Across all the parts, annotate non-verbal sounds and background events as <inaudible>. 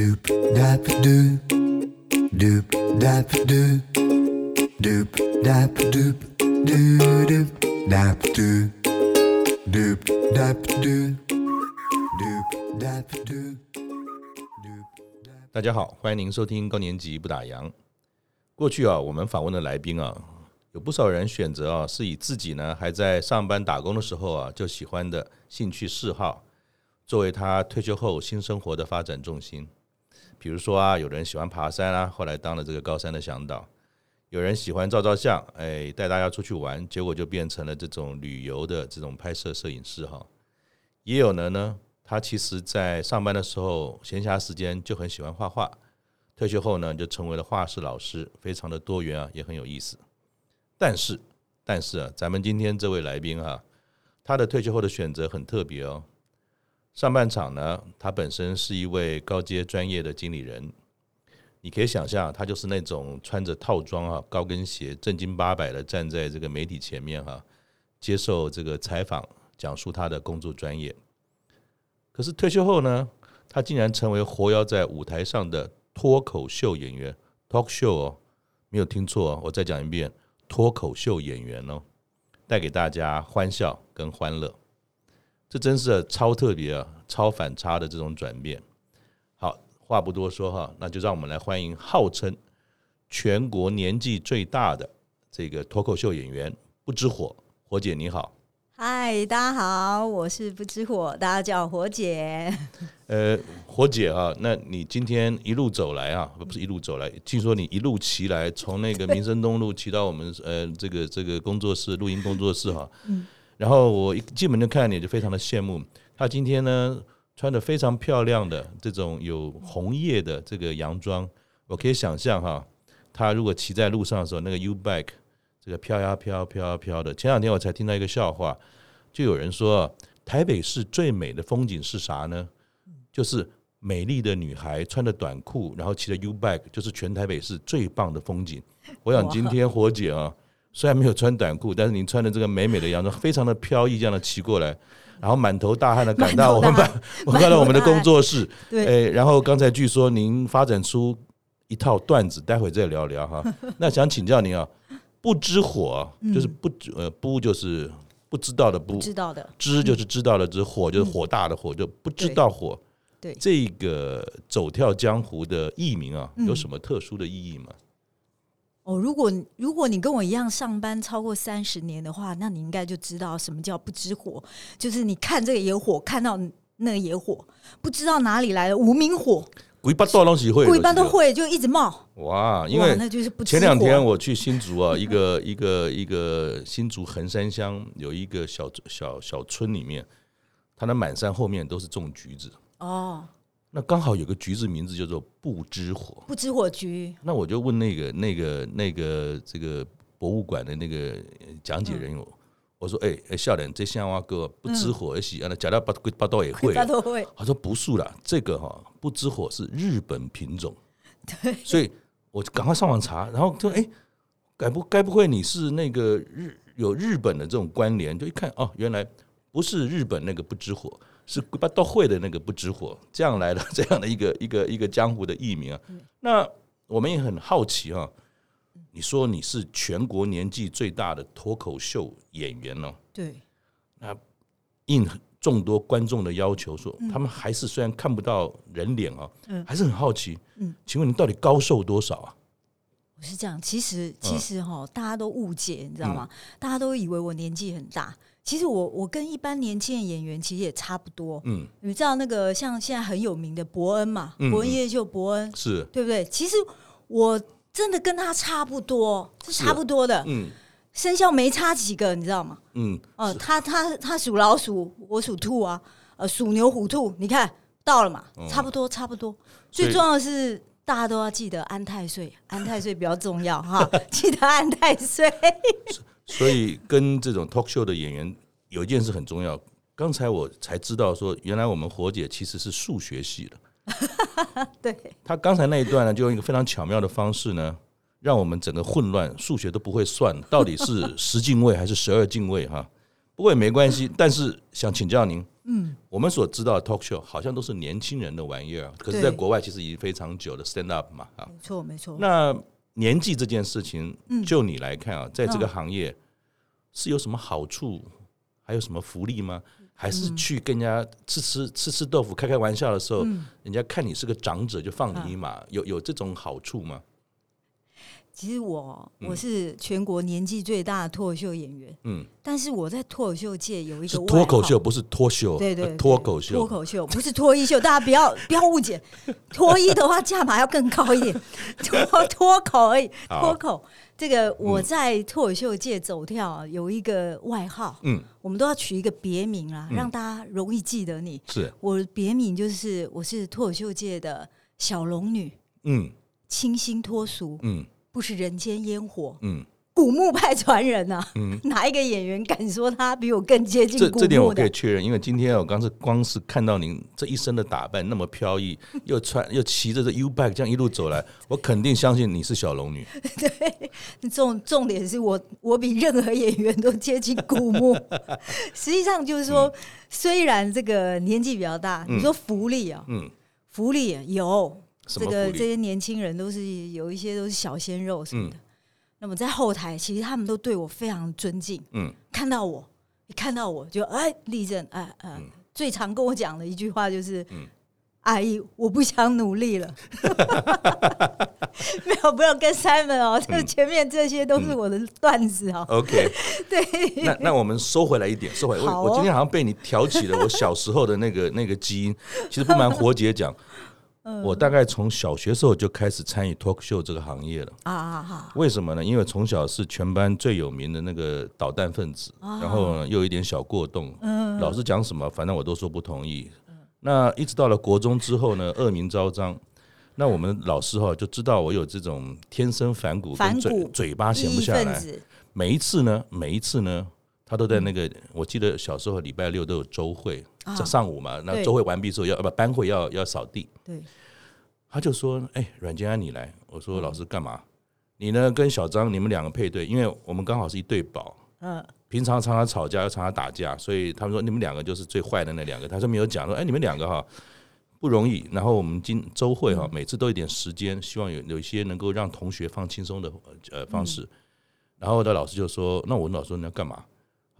doop dap doo doop dap doo doop dap doop doo doop dap doo doop dap doo doop dap doo doop dap doo 大家好，欢迎您收听高年级不打烊。过去啊，我们访问的来宾啊，有不少人选择啊，是以自己呢还在上班打工的时候啊就喜欢的兴趣嗜好，作为他退休后新生活的发展重心。比如说啊，有人喜欢爬山啊，后来当了这个高山的向导；有人喜欢照照相，哎，带大家出去玩，结果就变成了这种旅游的这种拍摄摄影师哈。也有人呢，他其实在上班的时候闲暇时间就很喜欢画画，退休后呢就成为了画室老师，非常的多元啊，也很有意思。但是，但是啊，咱们今天这位来宾哈，他的退休后的选择很特别哦。上半场呢，他本身是一位高阶专业的经理人，你可以想象，他就是那种穿着套装啊、高跟鞋、正经八百的站在这个媒体前面哈，接受这个采访，讲述他的工作专业。可是退休后呢，他竟然成为活跃在舞台上的脱口秀演员，talk show 哦，没有听错哦，我再讲一遍，脱口秀演员哦，带给大家欢笑跟欢乐。这真是超特别啊，超反差的这种转变。好，话不多说哈，那就让我们来欢迎号称全国年纪最大的这个脱口秀演员不知火，火姐你好。嗨，大家好，我是不知火，大家叫我火姐。<laughs> 呃，火姐啊，那你今天一路走来啊，不是一路走来，听说你一路骑来，从那个民生东路骑到我们呃这个这个工作室录音工作室哈。嗯然后我一进门就看见你，就非常的羡慕。他今天呢穿的非常漂亮的这种有红叶的这个洋装，我可以想象哈，他如果骑在路上的时候，那个 U bike 这个飘呀飘飘呀飘的。前两天我才听到一个笑话，就有人说台北市最美的风景是啥呢？就是美丽的女孩穿着短裤，然后骑着 U bike，就是全台北市最棒的风景。我想今天火姐啊。虽然没有穿短裤，但是您穿的这个美美的洋装，非常的飘逸，这样的骑过来，然后满头大汗的赶到我们班，我看到我们的工作室，对，然后刚才据说您发展出一套段子，待会再聊聊哈。<laughs> 那想请教您啊，不知火就是不知呃不就是不知道的不，知道的。知就是知道的知，火就是火大的火，就不知道火。对，这个走跳江湖的艺名啊，有什么特殊的意义吗？哦，如果如果你跟我一样上班超过三十年的话，那你应该就知道什么叫不知火，就是你看这个野火，看到那个野火，不知道哪里来的无名火，鬼八道东西会，鬼八都会就一直冒。哇，因为那就是不。前两天我去新竹啊，一个一个一个新竹横山乡有一个小小小村里面，它的满山后面都是种橘子哦。那刚好有个橘子名字叫做不知火，不知火橘。那我就问那个那个那个这个博物馆的那个讲解人员，我说：“哎哎，笑脸这像话哥不知火而喜，啊，那假料八八道也会。<laughs> ”他说：“不是啦，这个哈不知火是日本品种。<laughs> ”对，所以我赶快上网查，然后就：“哎，该不该不会你是那个日有日本的这种关联？”就一看哦，原来不是日本那个不知火。是八道会的那个不知火，这样来的 <laughs> 这样的一个一个一个江湖的艺名啊。那我们也很好奇哈，你说你是全国年纪最大的脱口秀演员哦？对。那应众多观众的要求说，他们还是虽然看不到人脸啊，还是很好奇。嗯，请问你到底高寿多少啊？我是这样，其实其实哈，大家都误解，你知道吗？大家都以为我年纪很大。其实我我跟一般年轻的演员其实也差不多，嗯，你知道那个像现在很有名的伯恩嘛，嗯、伯恩夜秀伯恩是对不对？其实我真的跟他差不多，是差不多的，嗯，生肖没差几个，你知道吗？嗯，哦、呃，他他他属老鼠，我属兔啊，呃，属牛虎兔，你看到了嘛？差不多差不多，最重要的是大家都要记得安太岁，安太岁比较重要哈，<laughs> 记得安太岁。<laughs> 所以跟这种 talk show 的演员有一件事很重要。刚才我才知道说，原来我们火姐其实是数学系的。<laughs> 对。他刚才那一段呢，就用一个非常巧妙的方式呢，让我们整个混乱，数学都不会算，到底是十进位还是十二进位哈？<laughs> 不过也没关系。但是想请教您，嗯，我们所知道的 talk show 好像都是年轻人的玩意儿，可是在国外其实已经非常久的 stand up 嘛，啊，没错没错。那年纪这件事情，就你来看啊，在这个行业是有什么好处，还有什么福利吗？还是去跟人家吃吃吃吃豆腐、开开玩笑的时候，人家看你是个长者就放你一马，有有这种好处吗？其实我我是全国年纪最大的脱口秀演员，嗯，但是我在脱口秀界有一个脱口秀，不是脱秀，对对，脱口秀，脱口秀不是脱衣秀，大家不要不要误解，脱衣的话价码要更高一点，脱脱口而已，脱口。这个我在脱口秀界走跳有一个外号，嗯，我们都要取一个别名啊，让大家容易记得你。是。我别名就是我是脱口秀界的小龙女，嗯，清新脱俗，嗯。不是人间烟火，嗯，古墓派传人呐、啊，嗯，哪一个演员敢说他比我更接近古墓？这这点我可以确认，因为今天我刚是光是看到您这一身的打扮那么飘逸，<laughs> 又穿又骑着这 U bike 这样一路走来，我肯定相信你是小龙女。<laughs> 对，重重点是我我比任何演员都接近古墓。<laughs> 实际上就是说，嗯、虽然这个年纪比较大，你说福利啊，嗯，福利有。这个这些年轻人都是有一些都是小鲜肉什么的，嗯、那么在后台其实他们都对我非常尊敬。嗯，看到我一看到我就哎立正哎哎，嗯、最常跟我讲的一句话就是：“嗯、阿姨，我不想努力了。<laughs> ”没有，不要跟 Simon 哦，这、嗯、前面这些都是我的段子哦。OK，<laughs> 对，那那我们收回来一点，收回来。哦、我我今天好像被你挑起了我小时候的那个那个基因。其实不瞒活姐讲。我大概从小学时候就开始参与脱口秀这个行业了啊啊啊！为什么呢？因为从小是全班最有名的那个捣蛋分子，然后又有一点小过动，老师讲什么，反正我都说不同意。那一直到了国中之后呢，恶名昭彰。那我们老师哈就知道我有这种天生反骨，跟嘴嘴巴闲不下来。每一次呢，每一次呢，他都在那个，我记得小时候礼拜六都有周会。在上午嘛，那周会完毕之后要不班会要要扫地，对，他就说：“哎，阮经安你来。”我说：“老师干嘛？你呢跟小张你们两个配对，因为我们刚好是一对宝。嗯，平常常常吵架又常常打架，所以他们说你们两个就是最坏的那两个。他说没有讲说，哎，你们两个哈不容易。然后我们今周会哈每次都有点时间，希望有有一些能够让同学放轻松的呃方式。然后我的老师就说：那我问老师说你要干嘛？”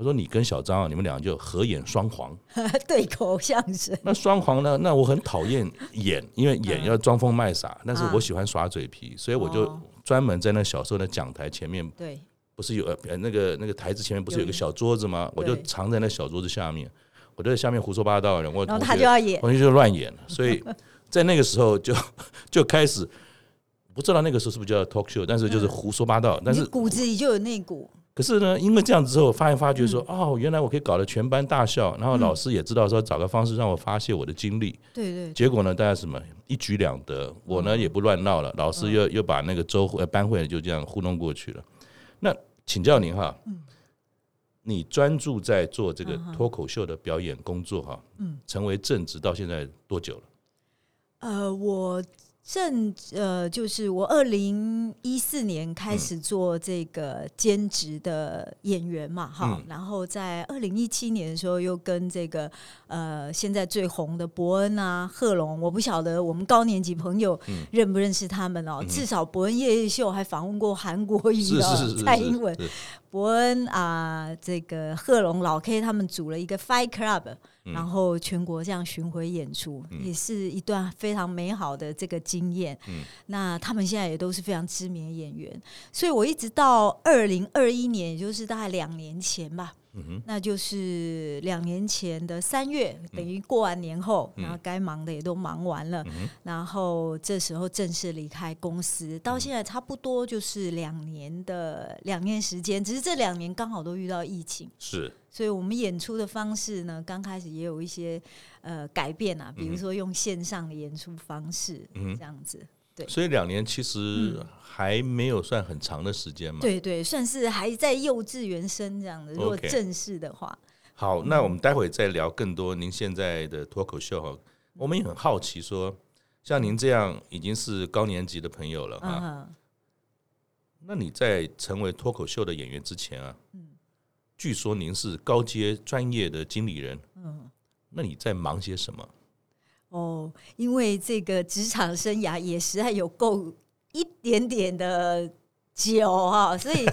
他说：“你跟小张啊，你们俩就合演双簧，<laughs> 对口相声。那双簧呢？那我很讨厌演，因为演要装疯卖傻。但是我喜欢耍嘴皮，所以我就专门在那小时候的讲台前面，对，不是有呃那个那个台子前面不是有个小桌子吗？我就藏在那小桌子下面，我就在下面胡说八道，然后他就要演，同学就乱演。所以 <laughs> 在那个时候就就开始，不知道那个时候是不是叫 talk show，但是就是胡说八道。但是骨子里就有那股。”可是呢，因为这样子之后，发现发觉说，哦，原来我可以搞得全班大笑，然后老师也知道说，找个方式让我发泄我的精力。对对。结果呢，大家什么一举两得，我呢也不乱闹了，老师又又把那个周会班会就这样糊弄过去了。那请教您哈，你专注在做这个脱口秀的表演工作哈，嗯成为正职到现在多久了？呃，我。正呃，就是我二零一四年开始做这个兼职的演员嘛，哈、嗯，然后在二零一七年的时候，又跟这个呃现在最红的伯恩啊、贺龙，我不晓得我们高年级朋友认不认识他们哦。嗯、至少伯恩夜夜秀还访问过韩国瑜的蔡英文，伯恩啊，这个贺龙老 K 他们组了一个 Fight Club。然后全国这样巡回演出，嗯、也是一段非常美好的这个经验。嗯、那他们现在也都是非常知名的演员，所以我一直到二零二一年，也就是大概两年前吧。嗯、那就是两年前的三月，等于过完年后，嗯、然后该忙的也都忙完了，嗯、然后这时候正式离开公司，到现在差不多就是两年的两年时间，只是这两年刚好都遇到疫情，是，所以我们演出的方式呢，刚开始也有一些呃改变啊，比如说用线上的演出方式，嗯、这样子。所以两年其实还没有算很长的时间嘛？对对，算是还在幼稚园生这样的。如果正式的话，好，那我们待会再聊更多您现在的脱口秀哈。我们也很好奇，说像您这样已经是高年级的朋友了哈，那你在成为脱口秀的演员之前啊，嗯据说您是高阶专业的经理人，嗯，那你在忙些什么？哦，因为这个职场生涯也实在有够一点点的久哈，<laughs> 所以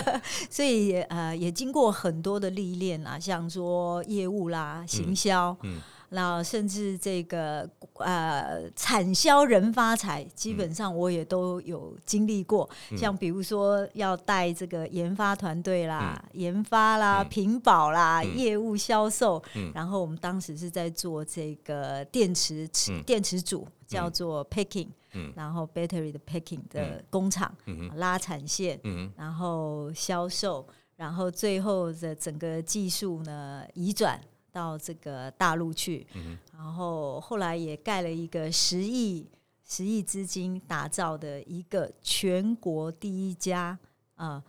<laughs> 所以也呃，也经过很多的历练啊，像说业务啦、行销，嗯。嗯那甚至这个呃，产销人发财，基本上我也都有经历过。嗯、像比如说要带这个研发团队啦、嗯、研发啦、嗯、品保啦、嗯、业务销售，嗯、然后我们当时是在做这个电池、嗯、电池组，叫做 packing，、嗯、然后 battery 的 packing 的工厂，嗯、拉产线，嗯、然后销售，然后最后的整个技术呢移转。到这个大陆去，嗯、然后后来也盖了一个十亿十亿资金打造的一个全国第一家啊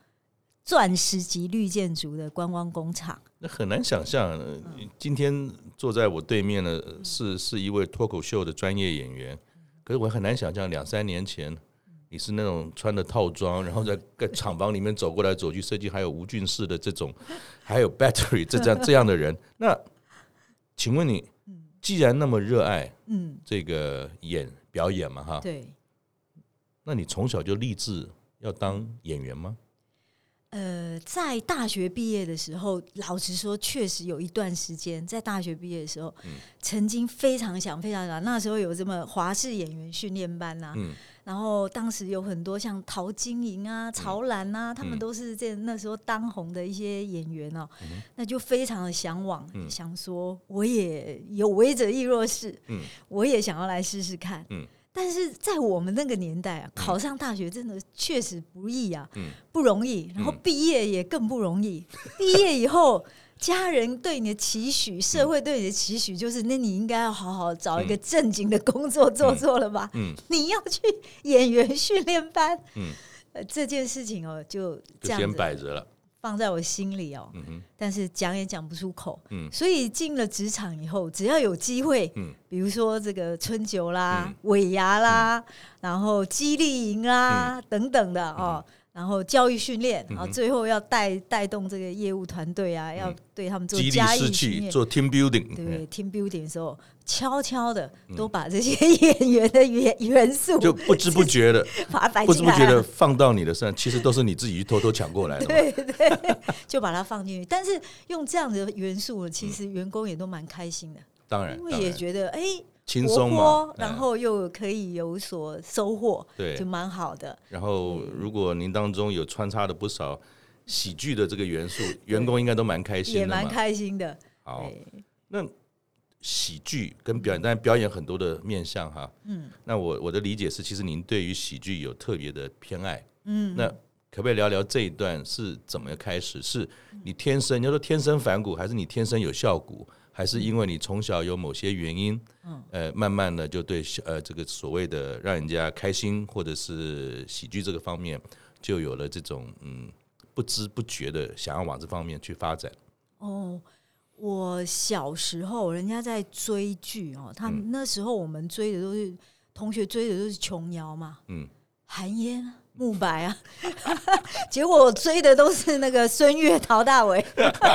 钻石级绿建筑的观光工厂。那很难想象，嗯、今天坐在我对面的是是一位脱口秀的专业演员，可是我很难想象两三年前你是那种穿的套装，然后在 <laughs> 在厂房里面走过来走去，设计还有吴俊士的这种，还有 battery 这这样这样的人，那。请问你，既然那么热爱，嗯，这个演表演嘛，哈，对，那你从小就立志要当演员吗？呃，在大学毕业的时候，老实说，确实有一段时间，在大学毕业的时候，嗯，曾经非常想，非常想，那时候有这么华视演员训练班呐，嗯。然后当时有很多像陶晶莹啊、曹兰啊，他们都是这那时候当红的一些演员哦，那就非常的向往，想说我也有为者亦若是，我也想要来试试看。但是在我们那个年代啊，考上大学真的确实不易啊，不容易。然后毕业也更不容易，<laughs> 毕业以后。家人对你的期许，社会对你的期许，就是那你应该要好好找一个正经的工作做做了吧？嗯，你要去演员训练班，嗯，这件事情哦，就这样子摆着了，放在我心里哦。嗯，但是讲也讲不出口。嗯，所以进了职场以后，只要有机会，嗯，比如说这个春酒啦、尾牙啦，然后激励营啦等等的哦。然后教育训练，然后最后要带带动这个业务团队啊，要对他们做加义训练，做 team building。对 team building 的时候，悄悄的都把这些 <laughs> 演员的元元素，就不知不觉的，<laughs> 不知不觉的放到你的身上，其实都是你自己去偷偷抢过来的。<laughs> 对对，就把它放进去。但是用这样的元素，其实员工也都蛮开心的。当然，因为也觉得哎。轻松嘛，然后又可以有所收获，对，就蛮好的。然后，如果您当中有穿插的不少喜剧的这个元素，员工应该都蛮开心的，也蛮开心的。好，那喜剧跟表演，当然表演很多的面向哈。嗯，那我我的理解是，其实您对于喜剧有特别的偏爱。嗯，那可不可以聊聊这一段是怎么开始？是你天生，你要说天生反骨，还是你天生有效骨？还是因为你从小有某些原因，嗯，呃，慢慢的就对呃这个所谓的让人家开心或者是喜剧这个方面，就有了这种嗯不知不觉的想要往这方面去发展。哦，我小时候人家在追剧哦，他们那时候我们追的都是同学追的都是琼瑶嘛，嗯，韩嫣。慕白啊，结果我追的都是那个孙越、陶大伟、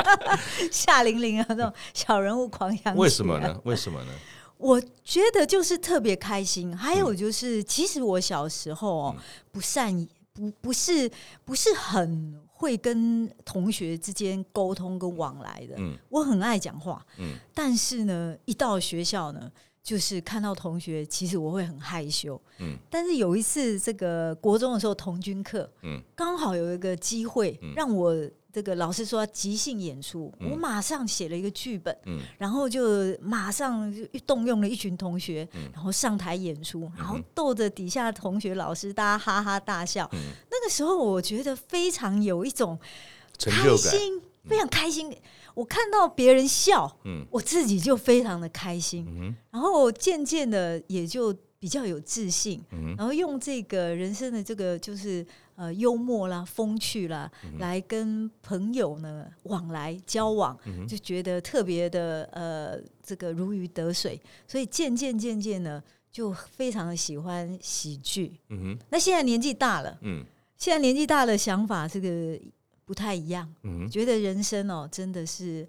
<laughs> 夏玲玲啊，那种小人物狂想曲。为什么呢？为什么呢？我觉得就是特别开心。还有就是，其实我小时候哦，不善不不是不是很会跟同学之间沟通跟往来的。嗯，我很爱讲话。嗯，但是呢，一到学校呢。就是看到同学，其实我会很害羞。嗯，但是有一次这个国中的时候童军课，嗯，刚好有一个机会让我这个老师说即兴演出，我马上写了一个剧本，嗯，然后就马上就动用了一群同学，然后上台演出，然后逗着底下同学、老师，大家哈哈大笑。那个时候我觉得非常有一种开心，非常开心。我看到别人笑，嗯，我自己就非常的开心，嗯、哼。然后渐渐的也就比较有自信，嗯、然后用这个人生的这个就是呃幽默啦、风趣啦，嗯、来跟朋友呢往来交往，嗯、就觉得特别的呃这个如鱼得水，所以渐渐渐渐呢就非常的喜欢喜剧，嗯哼，那现在年纪大了，嗯，现在年纪大了，想法这个。不太一样。嗯，觉得人生哦，真的是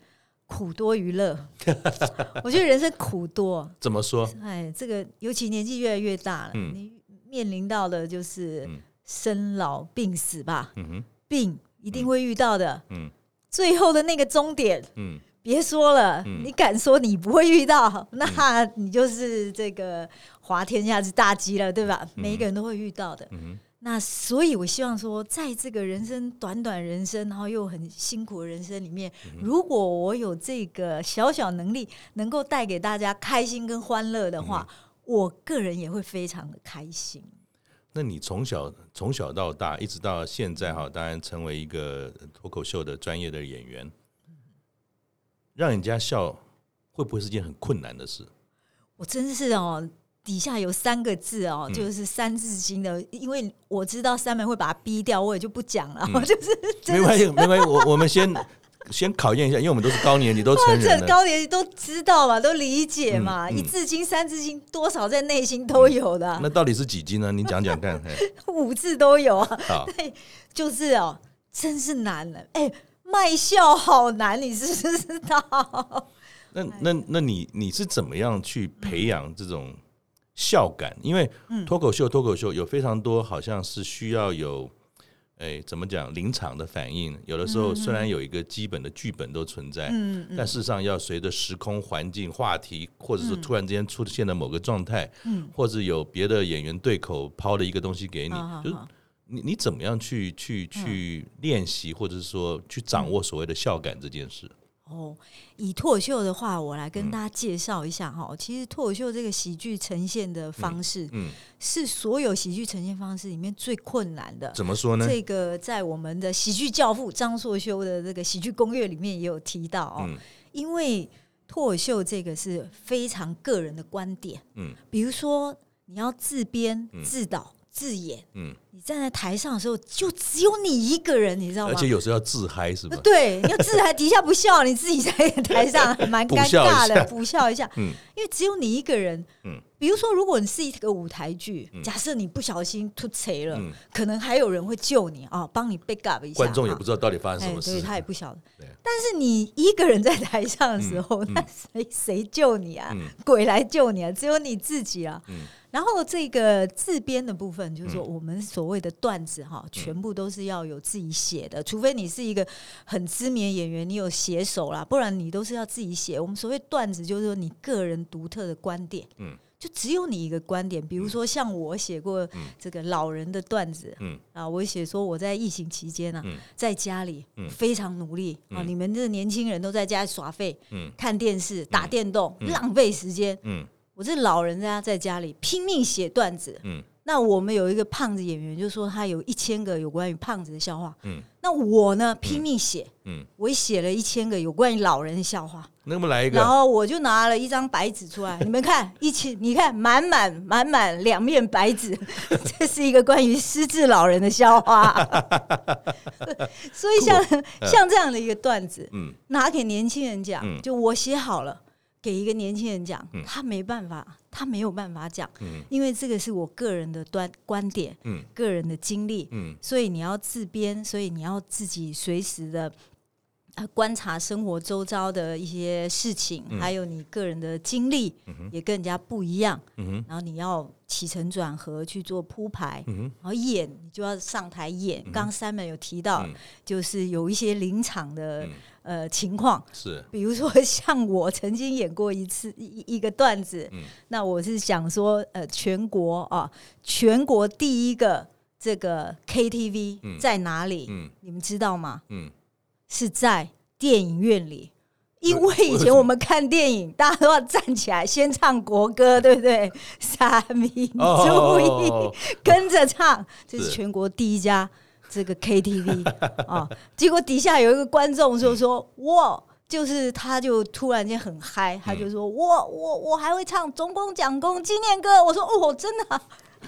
苦多于乐。<laughs> 我觉得人生苦多。怎么说？哎，这个尤其年纪越来越大了，嗯、你面临到的就是生老病死吧。嗯哼，病一定会遇到的。嗯，最后的那个终点。嗯。别说了，嗯、你敢说你不会遇到，那你就是这个滑天下之大稽了，对吧？嗯、每一个人都会遇到的。嗯、那所以，我希望说，在这个人生短短人生，然后又很辛苦的人生里面，嗯、如果我有这个小小能力，能够带给大家开心跟欢乐的话，嗯、我个人也会非常的开心。那你从小从小到大，一直到现在哈，当然成为一个脱口秀的专业的演员。让人家笑会不会是件很困难的事？我真是哦，底下有三个字哦，嗯、就是三字经的，因为我知道三门会把它逼掉，我也就不讲了。嗯、就是没关系，<laughs> 没关系，我我们先先考验一下，因为我们都是高年级，都成人了，高年级都知道嘛，都理解嘛。一字经、三字经，多少在内心都有的。那到底是几经呢？你讲讲看。<laughs> 五字都有啊。好 <laughs> 对，就是哦，真是难了，哎。卖笑好难，你知不知道？那那那你你是怎么样去培养这种笑感？因为脱口秀脱口秀有非常多，好像是需要有，哎，怎么讲临场的反应。有的时候虽然有一个基本的剧本都存在，嗯，但事实上要随着时空环境、话题，或者是突然之间出现的某个状态，嗯，或者有别的演员对口抛了一个东西给你，就是。你你怎么样去去去练习，或者是说去掌握所谓的笑感这件事？哦，以脱口秀的话，我来跟大家介绍一下哈。嗯、其实脱口秀这个喜剧呈现的方式，嗯，嗯是所有喜剧呈现方式里面最困难的。怎么说呢？这个在我们的喜剧教父张硕修的这个喜剧攻略里面也有提到哦。嗯、因为脱口秀这个是非常个人的观点，嗯，比如说你要自编自导。自演，嗯，你站在台上的时候，就只有你一个人，你知道吗？而且有时候要自嗨，是吧？对，你要自嗨，底下不笑，你自己在台上 <laughs> 蛮尴尬的，补笑一下，嗯，因为只有你一个人，嗯，比如说，如果你是一个舞台剧，假设你不小心突锤了，可能还有人会救你啊，帮你 back up 一下，观众也不知道到底发生什么事，他也不晓得。但是你一个人在台上的时候，那谁谁救你啊？鬼来救你啊？只有你自己啊。然后这个自编的部分，就是说我们所谓的段子哈，全部都是要有自己写的，除非你是一个很知名演员，你有写手啦，不然你都是要自己写。我们所谓段子，就是说你个人独特的观点，嗯，就只有你一个观点。比如说像我写过这个老人的段子，嗯。啊，我写说我在疫情期间呢，在家里非常努力啊，你们这年轻人都在家里耍废，嗯，看电视、打电动，浪费时间，嗯。我这老人家在家里拼命写段子，嗯，那我们有一个胖子演员，就说他有一千个有关于胖子的笑话，嗯，那我呢拼命写，嗯，我也写了一千个有关于老人的笑话，那么来一个，然后我就拿了一张白纸出来，<laughs> 你们看，一千，你看满满满满两面白纸，<laughs> 这是一个关于失智老人的笑话，<laughs> 所以像像这样的一个段子，嗯，拿给年轻人讲，就我写好了。给一个年轻人讲，他没办法，他没有办法讲，嗯、因为这个是我个人的端观点，嗯、个人的经历，嗯、所以你要自编，所以你要自己随时的观察生活周遭的一些事情，嗯、还有你个人的经历也跟人家不一样，嗯、然后你要起承转合去做铺排，嗯、然后演你就要上台演。刚刚 Simon 有提到，嗯、就是有一些临场的。嗯。呃，情况是，比如说 <laughs> 像我曾经演过一次一一个段子，嗯，那我是想说，呃，全国啊，全国第一个这个 KTV 在哪里？嗯，你们知道吗？嗯，是在电影院里，因为以前我们看电影，大家都要站起来先唱国歌，对不对？<laughs> 三民主义，跟着唱，这是全国第一家。这个 KTV 啊，<laughs> 结果底下有一个观众就说：“我就是他，就突然间很嗨，他就说我我我还会唱中共蒋公纪念歌。”我说：“哦，真的。”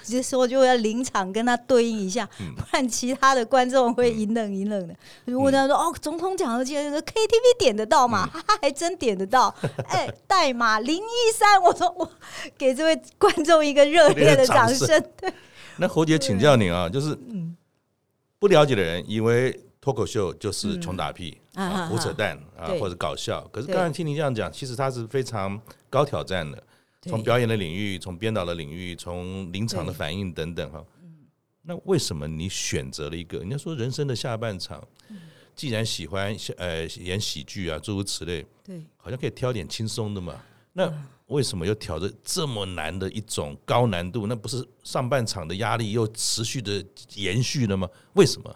这时候就要临场跟他对应一下，不然其他的观众会一愣一愣的。如果他说：“哦，总统蒋公纪念歌 KTV 点得到吗？”他还真点得到。<laughs> 哎，代码零一三，我说我给这位观众一个热烈的掌声。<laughs> 对，那侯姐请教你啊，就是嗯。不了解的人以为脱口秀就是穷打屁、嗯、啊，胡扯淡啊，或者搞笑。可是刚才听您这样讲，其实它是非常高挑战的，从表演的领域，从编导的领域，从临场的反应等等哈。那为什么你选择了一个？人家说人生的下半场，既然喜欢呃演喜剧啊，诸如此类，对，好像可以挑点轻松的嘛。那为什么又挑着这么难的一种高难度？那不是上半场的压力又持续的延续了吗？为什么？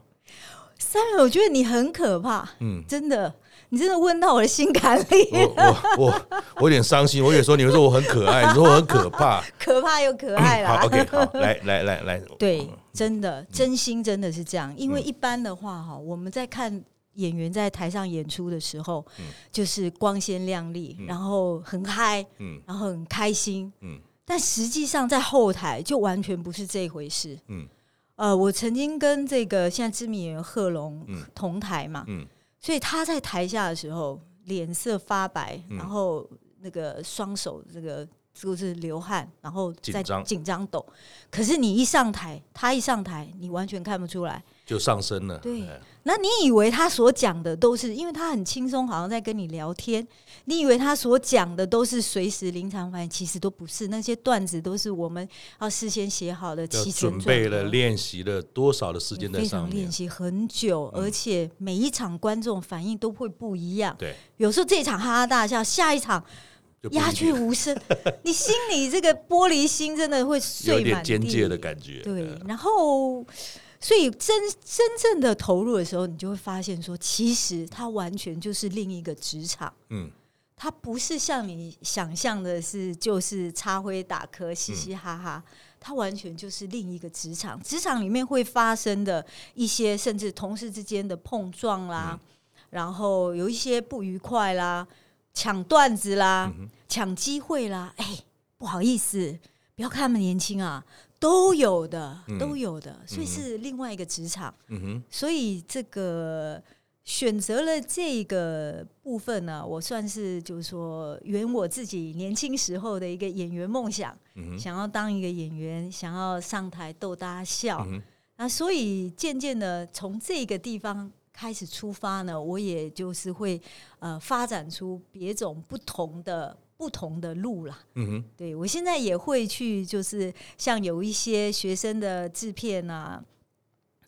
三人，我觉得你很可怕，嗯，真的，你真的问到我的心坎里。我我我有点伤心，我也说你们说我很可爱，<laughs> 你说我很可怕，可怕又可爱啦。好，OK，好，来来来来，<laughs> 对，真的，真心真的是这样。因为一般的话，哈，我们在看演员在台上演出的时候，就是光鲜亮丽，然后很嗨，嗯，然后很开心，嗯，但实际上在后台就完全不是这一回事，嗯。呃，我曾经跟这个现在知名演员贺龙同台嘛，嗯嗯、所以他在台下的时候脸色发白，嗯、然后那个双手这个就是流汗，然后在紧张抖。可是你一上台，他一上台，你完全看不出来。就上升了。对，那你以为他所讲的都是，因为他很轻松，好像在跟你聊天。你以为他所讲的都是随时临场反应，其实都不是。那些段子都是我们要事先写好的，提前准备了、练习了多少的时间在上面，非常练习很久，而且每一场观众反应都会不一样。对，有时候这一场哈哈大笑，下一场鸦雀无声，<laughs> 你心里这个玻璃心真的会碎满地，有点边界的感觉。对，然后。所以真真正的投入的时候，你就会发现说，其实它完全就是另一个职场。嗯，它不是像你想象的是，就是插灰打磕、嘻嘻哈哈。它完全就是另一个职场。职场里面会发生的一些，甚至同事之间的碰撞啦，然后有一些不愉快啦，抢段子啦，抢机会啦。哎，不好意思，不要看他们年轻啊。都有的，都有的，所以是另外一个职场。嗯哼，所以这个选择了这个部分呢，我算是就是说圆我自己年轻时候的一个演员梦想。嗯，想要当一个演员，想要上台逗大家笑。那所以渐渐的从这个地方开始出发呢，我也就是会呃发展出别种不同的。不同的路啦，嗯哼，对，我现在也会去，就是像有一些学生的制片啊，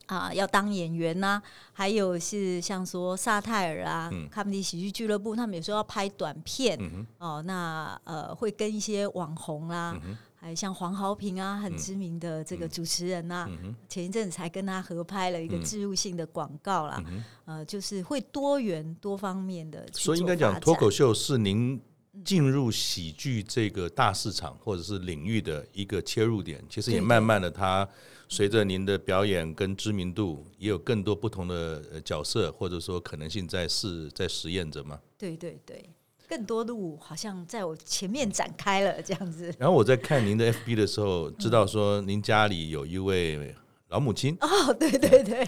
啊，要当演员呐、啊，还有是像说萨泰尔啊，卡米蒂喜剧俱乐部，他们有时候要拍短片，嗯、哼。哦，那呃，会跟一些网红啦、啊，嗯、哼。还有像黄豪平啊，很知名的这个主持人呐、啊，嗯、哼。前一阵子才跟他合拍了一个植入性的广告啦，嗯、哼。呃，就是会多元多方面的，所以应该讲脱口秀是您。进入喜剧这个大市场或者是领域的一个切入点，其实也慢慢的，它随着您的表演跟知名度，也有更多不同的角色或者说可能性在试在实验着吗。对对对，更多路好像在我前面展开了这样子。然后我在看您的 FB 的时候，知道说您家里有一位老母亲。哦，对对对。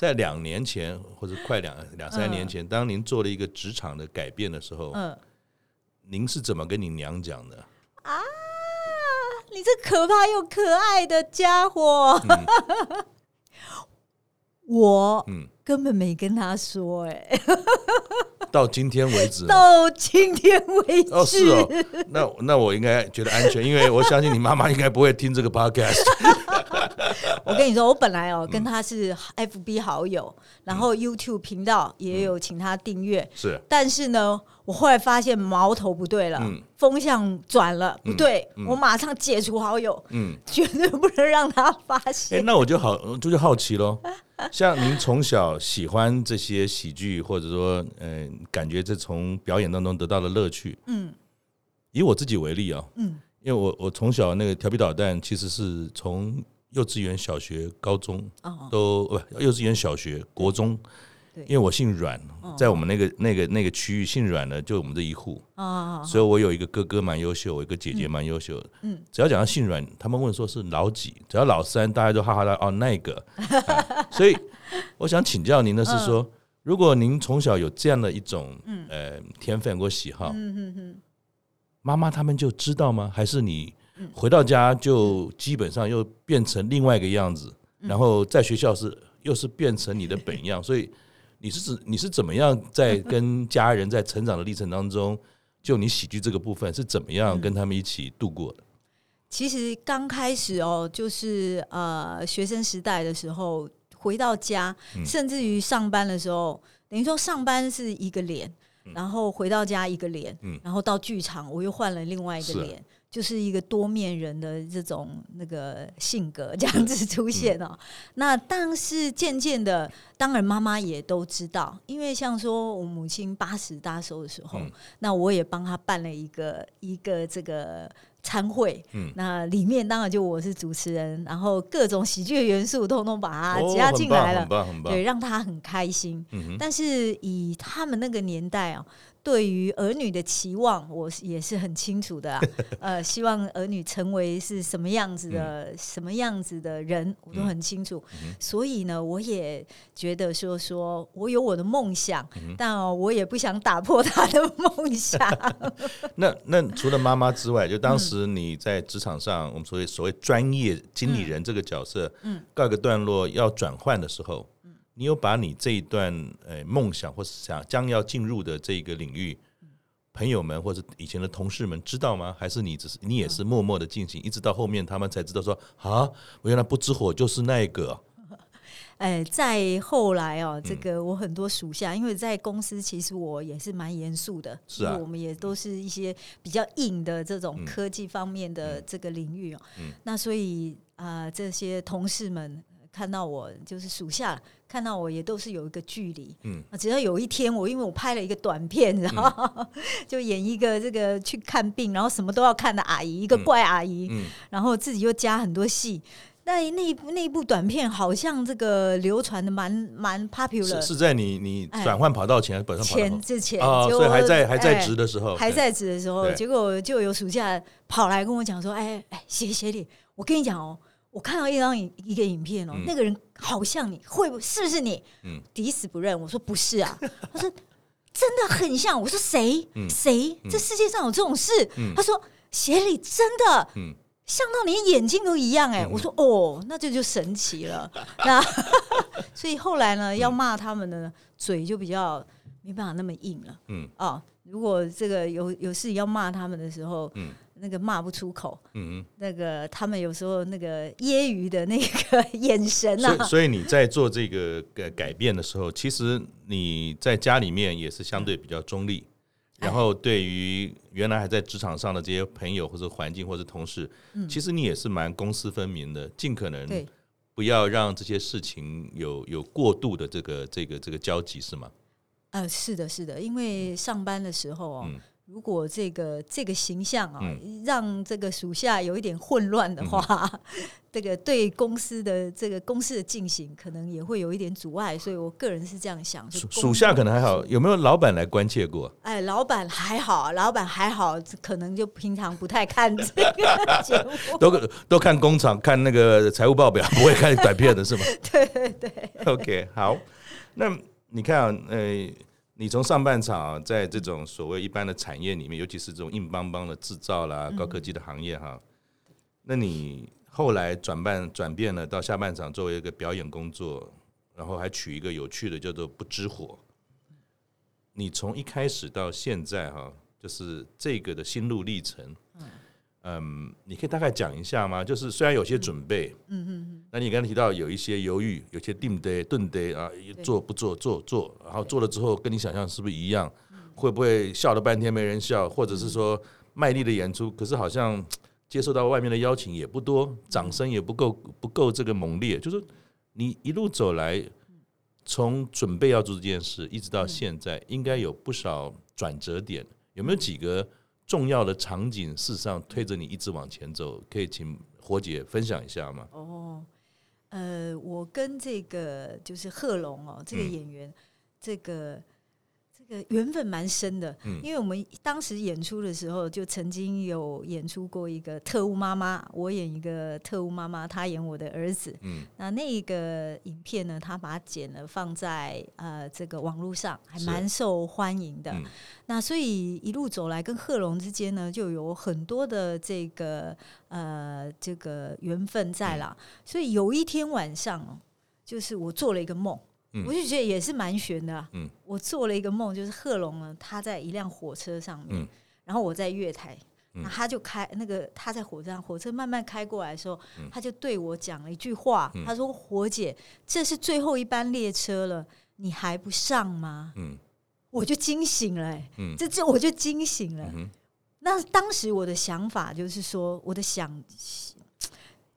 在两年前或者快两两三年前，当您做了一个职场的改变的时候，嗯，您是怎么跟你娘讲的？啊，你这可怕又可爱的家伙！嗯、我嗯。根本没跟他说哎、欸，到今天为止，到今天为止。哦是哦，那那我应该觉得安全，因为我相信你妈妈应该不会听这个 podcast。<laughs> 我跟你说，我本来哦跟他是 FB 好友，然后 YouTube 频道也有请他订阅，是。但是呢，我后来发现矛头不对了，风向转了，不对，我马上解除好友，嗯，<laughs> 绝对不能让他发现。哎，那我就好，就就好奇喽。像您从小喜欢这些喜剧，或者说，嗯，感觉这从表演当中得到的乐趣，嗯，以我自己为例啊，嗯，因为我我从小那个调皮捣蛋，其实是从。幼稚园、小学、高中都不，幼稚园、小学、国中，因为我姓阮，在我们那个那个那个区域姓阮的就我们这一户，所以我有一个哥哥蛮优秀，我有一个姐姐蛮优秀的。嗯，只要讲到姓阮，他们问说是老几，只要老三，大家都哈哈大哦，那个。所以我想请教您的是说，如果您从小有这样的一种呃天分或喜好，妈妈他们就知道吗？还是你？回到家就基本上又变成另外一个样子，然后在学校是又是变成你的本样，<laughs> 所以你是指你是怎么样在跟家人在成长的历程当中，<laughs> 就你喜剧这个部分是怎么样跟他们一起度过的？嗯、其实刚开始哦，就是呃学生时代的时候，回到家，甚至于上班的时候，等于说上班是一个脸，然后回到家一个脸，然后到剧场我又换了另外一个脸。就是一个多面人的这种那个性格这样子出现哦、喔，那但是渐渐的，当然妈妈也都知道，因为像说我母亲八十大寿的时候，那我也帮她办了一个一个这个餐会，那里面当然就我是主持人，然后各种喜剧元素通通把它加进来了，对，让她很开心。但是以他们那个年代啊。对于儿女的期望，我也是很清楚的啊。<laughs> 呃，希望儿女成为是什么样子的、嗯、什么样子的人，我都很清楚。嗯、所以呢，我也觉得说，说我有我的梦想，嗯、但我也不想打破他的梦想。<laughs> 那那除了妈妈之外，就当时你在职场上，嗯、我们所谓所谓专业经理人这个角色，嗯，告一个段落要转换的时候。你有把你这一段呃梦想，或是想将要进入的这个领域，朋友们或者以前的同事们知道吗？还是你只是你也是默默的进行，一直到后面他们才知道说啊，我原来不知火就是那个。<laughs> 哎，再后来哦，这个我很多属下，因为在公司其实我也是蛮严肃的，是啊，我们也都是一些比较硬的这种科技方面的这个领域哦。那所以啊，这些同事们。看到我就是属下，看到我也都是有一个距离。嗯，只要有一天我因为我拍了一个短片，然后、嗯、<laughs> 就演一个这个去看病，然后什么都要看的阿姨，一个怪阿姨。嗯，然后自己又加很多戏。那那那一部短片好像这个流传的蛮蛮 popular。是在你你转换跑道前，本身前之前啊，所以还在还在职的时候，还在职的时候，结果就有暑假跑来跟我讲说：“哎哎，协协理，我跟你讲哦。”我看到一张影一个影片哦，嗯、那个人好像你，会不是不是你？嗯，抵死不认。我说不是啊，<laughs> 他说真的很像。我说谁？谁？这世界上有这种事？嗯、他说鞋里真的，嗯，像到连眼睛都一样哎。嗯、我说哦，那这就神奇了。<laughs> 那 <laughs> 所以后来呢，要骂他们的嘴就比较没办法那么硬了。嗯啊，如果这个有有事要骂他们的时候，嗯。那个骂不出口，嗯，那个他们有时候那个揶揄的那个眼神啊，所以，所以你在做这个改改变的时候，其实你在家里面也是相对比较中立，然后对于原来还在职场上的这些朋友或者环境或者同事，其实你也是蛮公私分明的，尽可能不要让这些事情有有过度的这个这个这个交集，是吗？呃，是的，是的，因为上班的时候哦。如果这个这个形象啊，嗯、让这个属下有一点混乱的话，嗯、<laughs> 这个对公司的这个公司的进行可能也会有一点阻碍，所以我个人是这样想。属属下可能还好，有没有老板来关切过？哎，老板还好，老板还好，可能就平常不太看这个节目，<laughs> 都都看工厂，看那个财务报表，不会看短片的是吗？<laughs> 对对对。OK，好，那你看啊，呃。你从上半场在这种所谓一般的产业里面，尤其是这种硬邦邦的制造啦、高科技的行业哈，那你后来转办转变了到下半场作为一个表演工作，然后还取一个有趣的叫做不知火。你从一开始到现在哈，就是这个的心路历程。嗯，你可以大概讲一下吗？就是虽然有些准备，嗯嗯嗯，那你刚才提到有一些犹豫，有些定得顿得啊，做不做做做，然后做了之后跟你想象是不是一样？会不会笑了半天没人笑，或者是说卖力的演出，可是好像接受到外面的邀请也不多，掌声也不够不够这个猛烈。就是你一路走来，从准备要做这件事，一直到现在，应该有不少转折点，有没有几个？重要的场景，事实上推着你一直往前走，可以请火姐分享一下吗？哦，呃，我跟这个就是贺龙哦，这个演员，嗯、这个。这个缘分蛮深的，嗯因为我们当时演出的时候，就曾经有演出过一个特务妈妈，我演一个特务妈妈，她演我的儿子。嗯，那那个影片呢，她把它剪了放在呃这个网络上，还蛮受欢迎的。嗯、那所以一路走来，跟贺龙之间呢，就有很多的这个呃这个缘分在了。嗯、所以有一天晚上就是我做了一个梦，嗯、我就觉得也是蛮悬的、啊。嗯，我做了一个梦，就是贺龙呢，他在一辆火车上面，嗯、然后我在月台，那他就开那个他在火车上，火车慢慢开过来的时候，嗯、他就对我讲了一句话，嗯、他说：“火姐，这是最后一班列车了，你还不上吗？”嗯，我就惊醒了、欸，嗯，这这我就惊醒了。嗯、那当时我的想法就是说，我的想。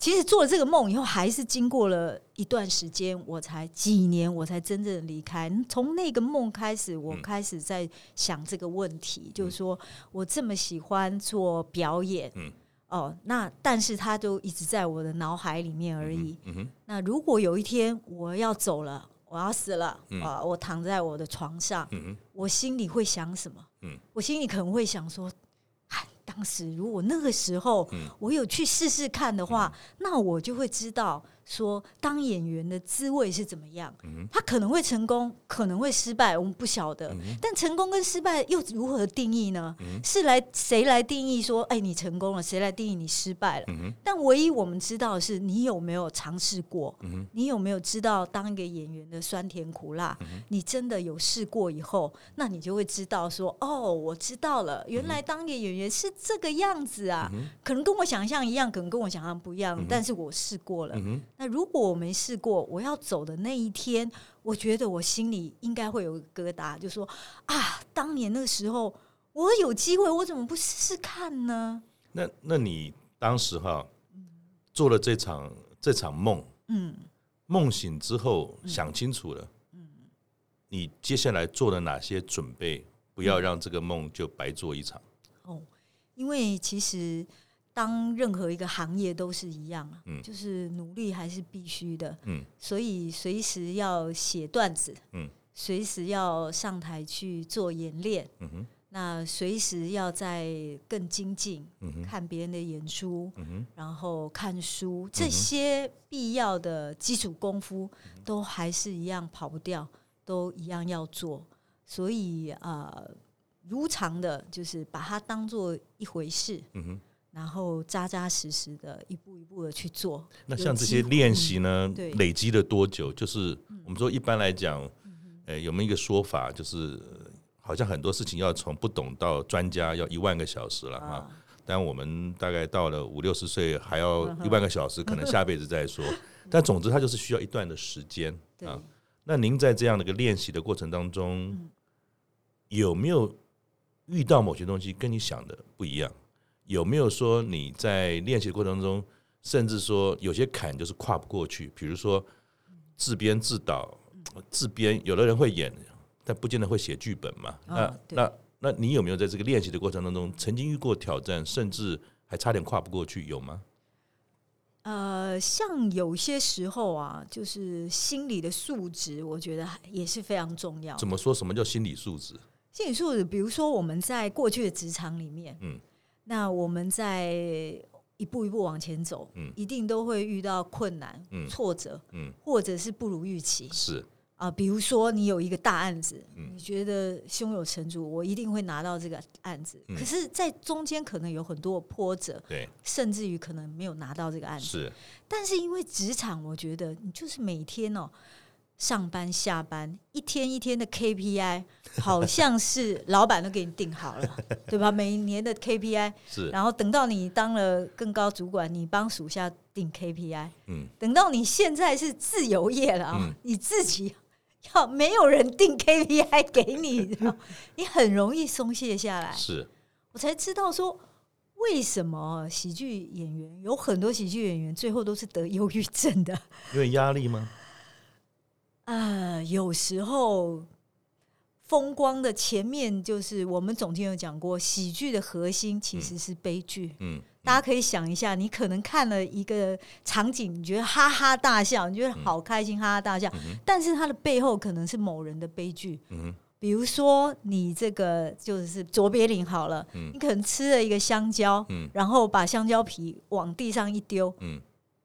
其实做了这个梦以后，还是经过了一段时间，我才几年，我才真正离开。从那个梦开始，我开始在想这个问题，嗯、就是说我这么喜欢做表演，嗯、哦，那但是它都一直在我的脑海里面而已。嗯嗯、那如果有一天我要走了，我要死了，嗯、啊，我躺在我的床上，嗯、我心里会想什么？嗯、我心里可能会想说。当时如果那个时候我有去试试看的话，那我就会知道。说当演员的滋味是怎么样？他可能会成功，可能会失败，我们不晓得。但成功跟失败又如何定义呢？是来谁来定义说，哎，你成功了？谁来定义你失败了？但唯一我们知道的是，你有没有尝试过？你有没有知道当一个演员的酸甜苦辣？你真的有试过以后，那你就会知道说，哦，我知道了，原来当一个演员是这个样子啊。可能跟我想象一样，可能跟我想象不一样，但是我试过了。那如果我没试过，我要走的那一天，我觉得我心里应该会有个疙瘩，就说啊，当年那个时候我有机会，我怎么不试试看呢？那那你当时哈做了这场这场梦，嗯，梦醒之后想清楚了，嗯，你接下来做了哪些准备，不要让这个梦就白做一场？哦，因为其实。当任何一个行业都是一样，嗯，就是努力还是必须的，嗯，所以随时要写段子，嗯，随时要上台去做演练，嗯哼，那随时要在更精进，嗯哼，看别人的演出，嗯哼，然后看书，这些必要的基础功夫都还是一样跑不掉，都一样要做，所以啊，呃，如常的，就是把它当做一回事，嗯哼。然后扎扎实实的，一步一步的去做。那像这些练习呢，嗯、累积了多久？就是我们说一般来讲，呃，有没有一个说法，就是好像很多事情要从不懂到专家要一万个小时了啊。但我们大概到了五六十岁，还要一万个小时，可能下辈子再说。<laughs> 但总之，它就是需要一段的时间啊。那您在这样的一个练习的过程当中，有没有遇到某些东西跟你想的不一样？有没有说你在练习的过程中，甚至说有些坎就是跨不过去？比如说自编自导，自编有的人会演，但不见得会写剧本嘛。那那那你有没有在这个练习的过程当中，曾经遇过挑战，甚至还差点跨不过去？有吗？呃，像有些时候啊，就是心理的素质，我觉得也是非常重要。怎么说？什么叫心理素质？心理素质，比如说我们在过去的职场里面，嗯。那我们在一步一步往前走，嗯，一定都会遇到困难、嗯、挫折，嗯，或者是不如预期，是啊。比如说，你有一个大案子，嗯，你觉得胸有成竹，我一定会拿到这个案子。嗯、可是，在中间可能有很多波折，对，甚至于可能没有拿到这个案子。是，但是因为职场，我觉得你就是每天哦。上班下班一天一天的 KPI，好像是老板都给你定好了，<laughs> 对吧？每一年的 KPI，是。然后等到你当了更高主管，你帮属下定 KPI，嗯。等到你现在是自由业了啊，嗯、你自己要没有人定 KPI 给你，<laughs> 你很容易松懈下来。是。我才知道说，为什么喜剧演员有很多喜剧演员最后都是得忧郁症的？因为压力吗？啊、呃，有时候风光的前面就是我们总经有讲过，喜剧的核心其实是悲剧。嗯，嗯，大家可以想一下，你可能看了一个场景，你觉得哈哈大笑，你觉得好开心，嗯、哈哈大笑，嗯、但是它的背后可能是某人的悲剧。嗯，比如说你这个就是卓别林好了，嗯、你可能吃了一个香蕉，嗯、然后把香蕉皮往地上一丢，嗯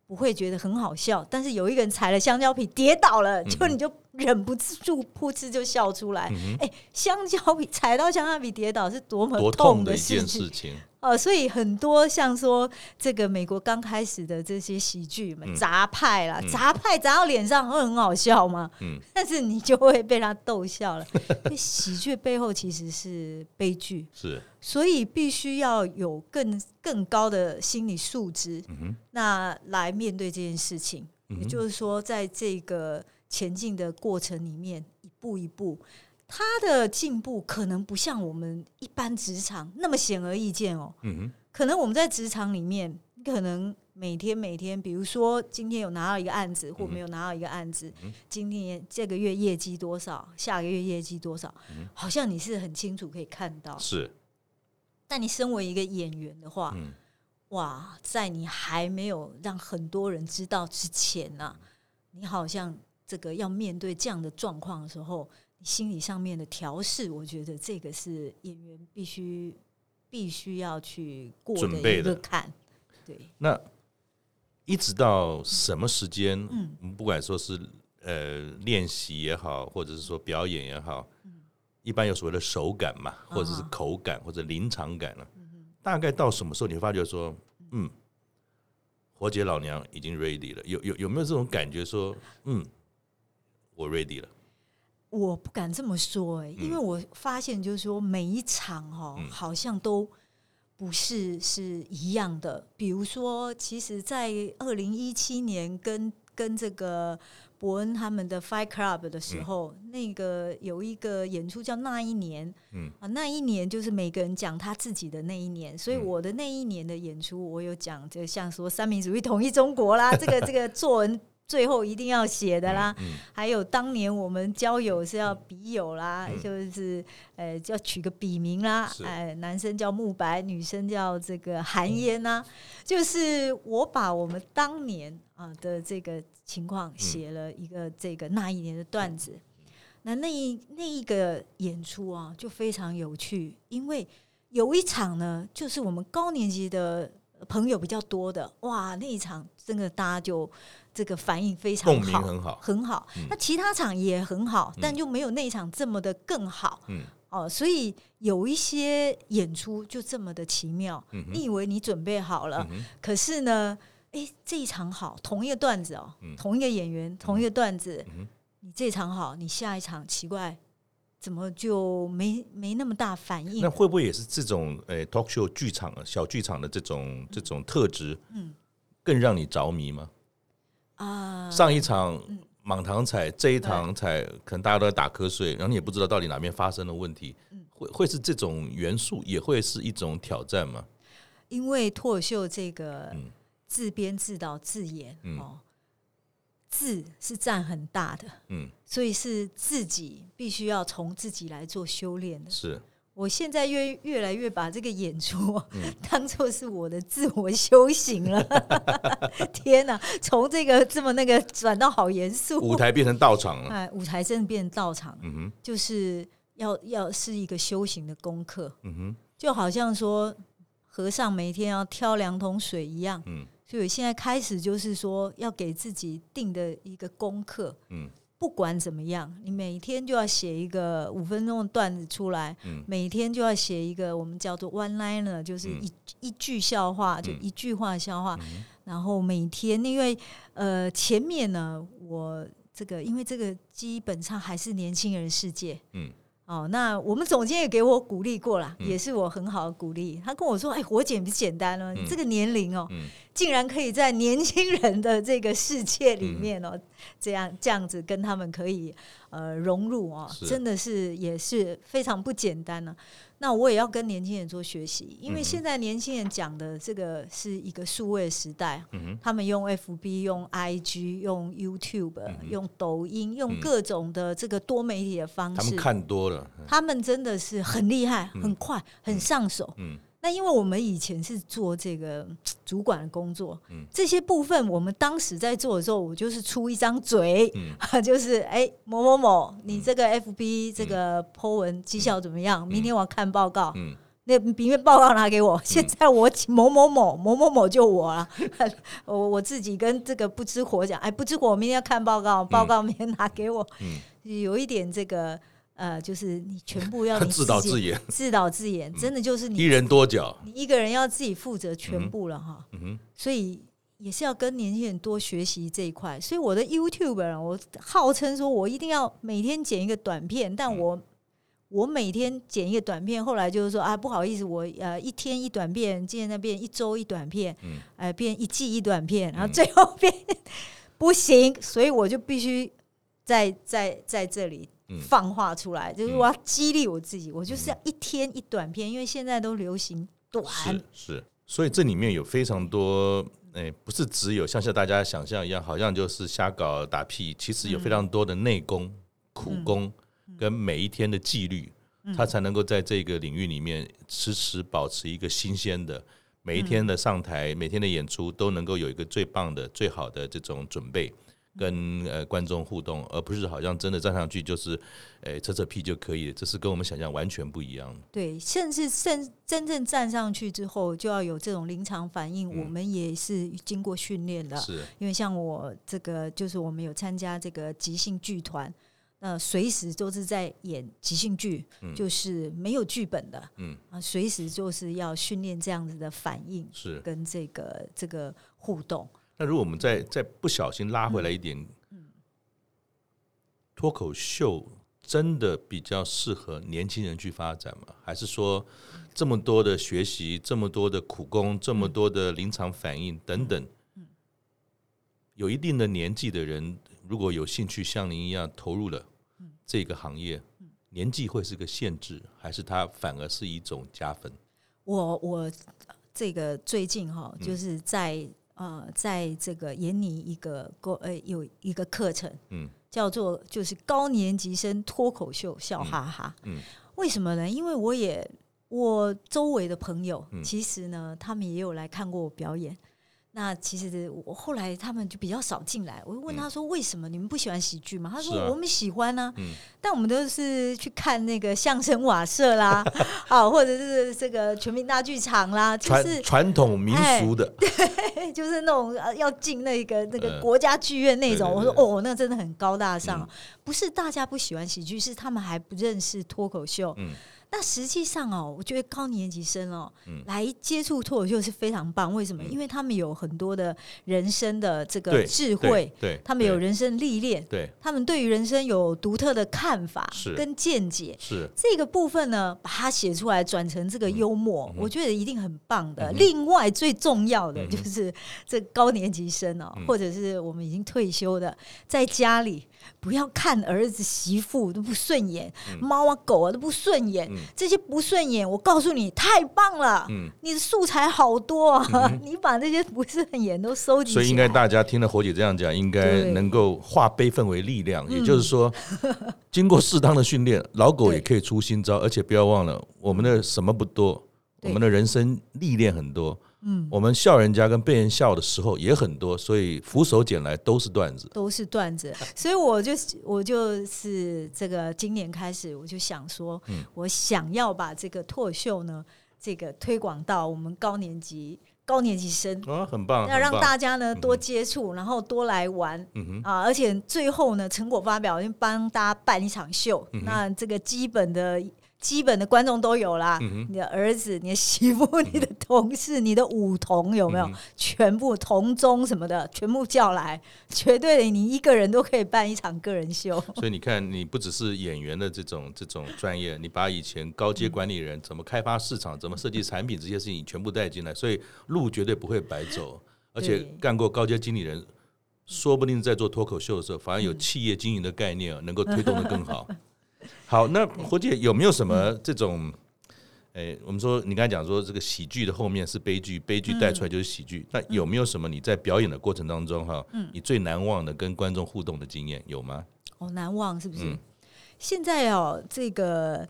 不会觉得很好笑，但是有一个人踩了香蕉皮跌倒了，就你就忍不住噗嗤就笑出来。哎、嗯欸，香蕉比踩到香蕉比跌倒是多么痛的事情。哦，所以很多像说这个美国刚开始的这些喜剧嘛，砸派啦，砸派砸到脸上会很好笑吗？嗯，但是你就会被他逗笑了。<laughs> 喜剧背后其实是悲剧，是，所以必须要有更更高的心理素质，那来面对这件事情。也就是说，在这个前进的过程里面，一步一步。他的进步可能不像我们一般职场那么显而易见哦。嗯哼，可能我们在职场里面，可能每天每天，比如说今天有拿到一个案子，或没有拿到一个案子，今天这个月业绩多少，下个月业绩多少，好像你是很清楚可以看到。是，但你身为一个演员的话，哇，在你还没有让很多人知道之前呢，你好像这个要面对这样的状况的时候。心理上面的调试，我觉得这个是演员必须必须要去过的一个坎。对，那一直到什么时间？嗯，不管说是呃练习也好，或者是说表演也好，嗯，一般有所谓的手感嘛，或者是口感或者临场感了。嗯，大概到什么时候你会发觉说，嗯，活结老娘已经 ready 了？有有有没有这种感觉说，嗯，我 ready 了？我不敢这么说哎、欸，因为我发现就是说每一场哈，好像都不是是一样的。比如说，其实，在二零一七年跟跟这个伯恩他们的 Fight Club 的时候，那个有一个演出叫那一年，嗯啊，那一年就是每个人讲他自己的那一年。所以我的那一年的演出，我有讲，就像说三民主义统一中国啦，这个 <laughs> 这个作文。最后一定要写的啦，嗯嗯、还有当年我们交友是要笔友啦，嗯、就是呃，要取个笔名啦，哎是，男生叫慕白，女生叫这个韩烟呐，嗯、就是我把我们当年啊的这个情况写了一个这个那一年的段子，嗯、那那一那一个演出啊就非常有趣，因为有一场呢，就是我们高年级的朋友比较多的，哇，那一场真的大家就。这个反应非常好，很好，很好。那其他场也很好，但就没有那一场这么的更好。嗯，哦，所以有一些演出就这么的奇妙。你以为你准备好了，可是呢，哎，这一场好，同一个段子哦，同一个演员，同一个段子，你这场好，你下一场奇怪，怎么就没没那么大反应？那会不会也是这种诶，talk show 剧场小剧场的这种这种特质，嗯，更让你着迷吗？啊，上一场满堂彩，这一堂彩可能大家都在打瞌睡，然后你也不知道到底哪边发生了问题，会会是这种元素，也会是一种挑战吗？因为脱口秀这个自编自导自演哦，字是占很大的，嗯，所以是自己必须要从自己来做修炼的，是。我现在越越来越把这个演出 <laughs> 当做是我的自我修行了。<laughs> 天哪，从这个这么那个转到好严肃，舞台变成道场了。<laughs> 哎，舞台真的变成道场，嗯哼，就是要要是一个修行的功课，嗯哼，就好像说和尚每天要挑两桶水一样，嗯，所以现在开始就是说要给自己定的一个功课，嗯。不管怎么样，你每天就要写一个五分钟的段子出来，嗯、每天就要写一个我们叫做 one liner，就是一、嗯、一句笑话，就一句话笑话。嗯、然后每天，因为呃前面呢，我这个因为这个基本上还是年轻人世界，嗯。哦，那我们总监也给我鼓励过了，嗯、也是我很好的鼓励。他跟我说：“哎，活检不简单了，嗯、这个年龄哦，嗯、<laughs> 竟然可以在年轻人的这个世界里面哦，嗯、这样这样子跟他们可以呃融入啊，真的是也是非常不简单呢。”那我也要跟年轻人做学习，因为现在年轻人讲的这个是一个数位时代，嗯、他们用 FB、用 IG、用 YouTube、嗯、用抖音、用各种的这个多媒体的方式，他们看多了，他们真的是很厉害、很快、很上手。那因为我们以前是做这个主管的工作，嗯，这些部分我们当时在做的时候，我就是出一张嘴，嗯，就是哎某某某，你这个 FB 这个 po 文绩效怎么样？明天我要看报告，嗯，那明面报告拿给我。现在我请某某某某某某就我了，<laughs> 我我自己跟这个不知火讲，哎，不知火，我明天要看报告，报告明天拿给我。嗯，有一点这个呃，就是你全部要 <laughs> 自导自演，自导自演，真的就是你一人多角，你一个人要自己负责全部了哈。嗯。哼，所以。也是要跟年轻人多学习这一块，所以我的 YouTube，我号称说我一定要每天剪一个短片，但我、嗯、我每天剪一个短片，后来就是说啊，不好意思，我呃一天一短片，今天那变一周一短片，嗯，呃变一季一短片，然后最后变、嗯、不行，所以我就必须在在在这里放话出来，嗯、就是我要激励我自己，我就是要一天一短片，因为现在都流行短，是是，所以这里面有非常多。哎，不是只有像像大家想象一样，好像就是瞎搞打屁。其实有非常多的内功、嗯、苦功，跟每一天的纪律，嗯、他才能够在这个领域里面迟迟保持一个新鲜的。每一天的上台，嗯、每天的演出都能够有一个最棒的、最好的这种准备。跟呃观众互动，而不是好像真的站上去就是，诶扯扯屁就可以，这是跟我们想象完全不一样。对，甚至甚真正站上去之后，就要有这种临场反应。嗯、我们也是经过训练的，是。因为像我这个，就是我们有参加这个即兴剧团，那随时都是在演即兴剧，嗯、就是没有剧本的，嗯啊，随时就是要训练这样子的反应，是跟这个这个互动。那如果我们再再不小心拉回来一点，脱口秀真的比较适合年轻人去发展吗？还是说这么多的学习、这么多的苦功、这么多的临场反应等等，有一定的年纪的人如果有兴趣像您一样投入了这个行业，年纪会是个限制，还是它反而是一种加分？我我这个最近哈，就是在。呃，在这个研拟一个呃有一个课程，嗯，叫做就是高年级生脱口秀笑哈哈，嗯，嗯，为什么呢？因为我也我周围的朋友，其实呢，他们也有来看过我表演。那其实我后来他们就比较少进来，我就问他说：“为什么你们不喜欢喜剧吗？”他说：“我们喜欢呢，<laughs> 但我们都是去看那个相声瓦舍啦，<laughs> 啊，或者是这个全民大剧场啦，就是传统民俗的，<laughs> 对，就是那种要进那个那个国家剧院那种。”我说：“哦，那真的很高大上，不是大家不喜欢喜剧，是他们还不认识脱口秀。”那实际上哦，我觉得高年级生哦，嗯、来接触脱口秀是非常棒。为什么？嗯、因为他们有很多的人生的这个智慧，对，他们有人生历练，对，他们对于人生有独特的看法跟见解。是这个部分呢，把它写出来，转成这个幽默，嗯、我觉得一定很棒的。嗯、另外，最重要的就是这高年级生哦，嗯、或者是我们已经退休的，在家里。不要看儿子媳妇都不顺眼，猫啊狗啊都不顺眼，这些不顺眼，我告诉你，太棒了，你的素材好多啊，<laughs> 你把这些不顺眼都收集。所以应该大家听了火姐这样讲，应该能够化悲愤为力量，也就是说，<laughs> 经过适当的训练，老狗也可以出新招，而且不要忘了，我们的什么不多，我们的人生历练很多。嗯，我们笑人家跟被人笑的时候也很多，所以俯手捡来都是段子，都是段子。所以我就我就是这个今年开始，我就想说，嗯，我想要把这个脱口秀呢，这个推广到我们高年级高年级生。啊，很棒，要让大家呢多接触，然后多来玩，嗯哼。啊，而且最后呢成果发表，就帮大家办一场秀，那这个基本的。基本的观众都有啦，嗯、你的儿子、你的媳妇、你的同事、嗯、你的舞童有没有？嗯、全部同宗什么的，全部叫来，绝对你一个人都可以办一场个人秀。所以你看，你不只是演员的这种这种专业，你把以前高阶管理人怎么开发市场、怎么设计产品这些事情全部带进来，所以路绝对不会白走。而且干过高阶经理人，说不定在做脱口秀的时候，反而有企业经营的概念，能够推动的更好。好，那胡姐有没有什么这种？哎，我们说你刚才讲说这个喜剧的后面是悲剧，悲剧带出来就是喜剧。那有没有什么你在表演的过程当中哈，嗯你最难忘的跟观众互动的经验有吗？哦，难忘是不是？现在哦，这个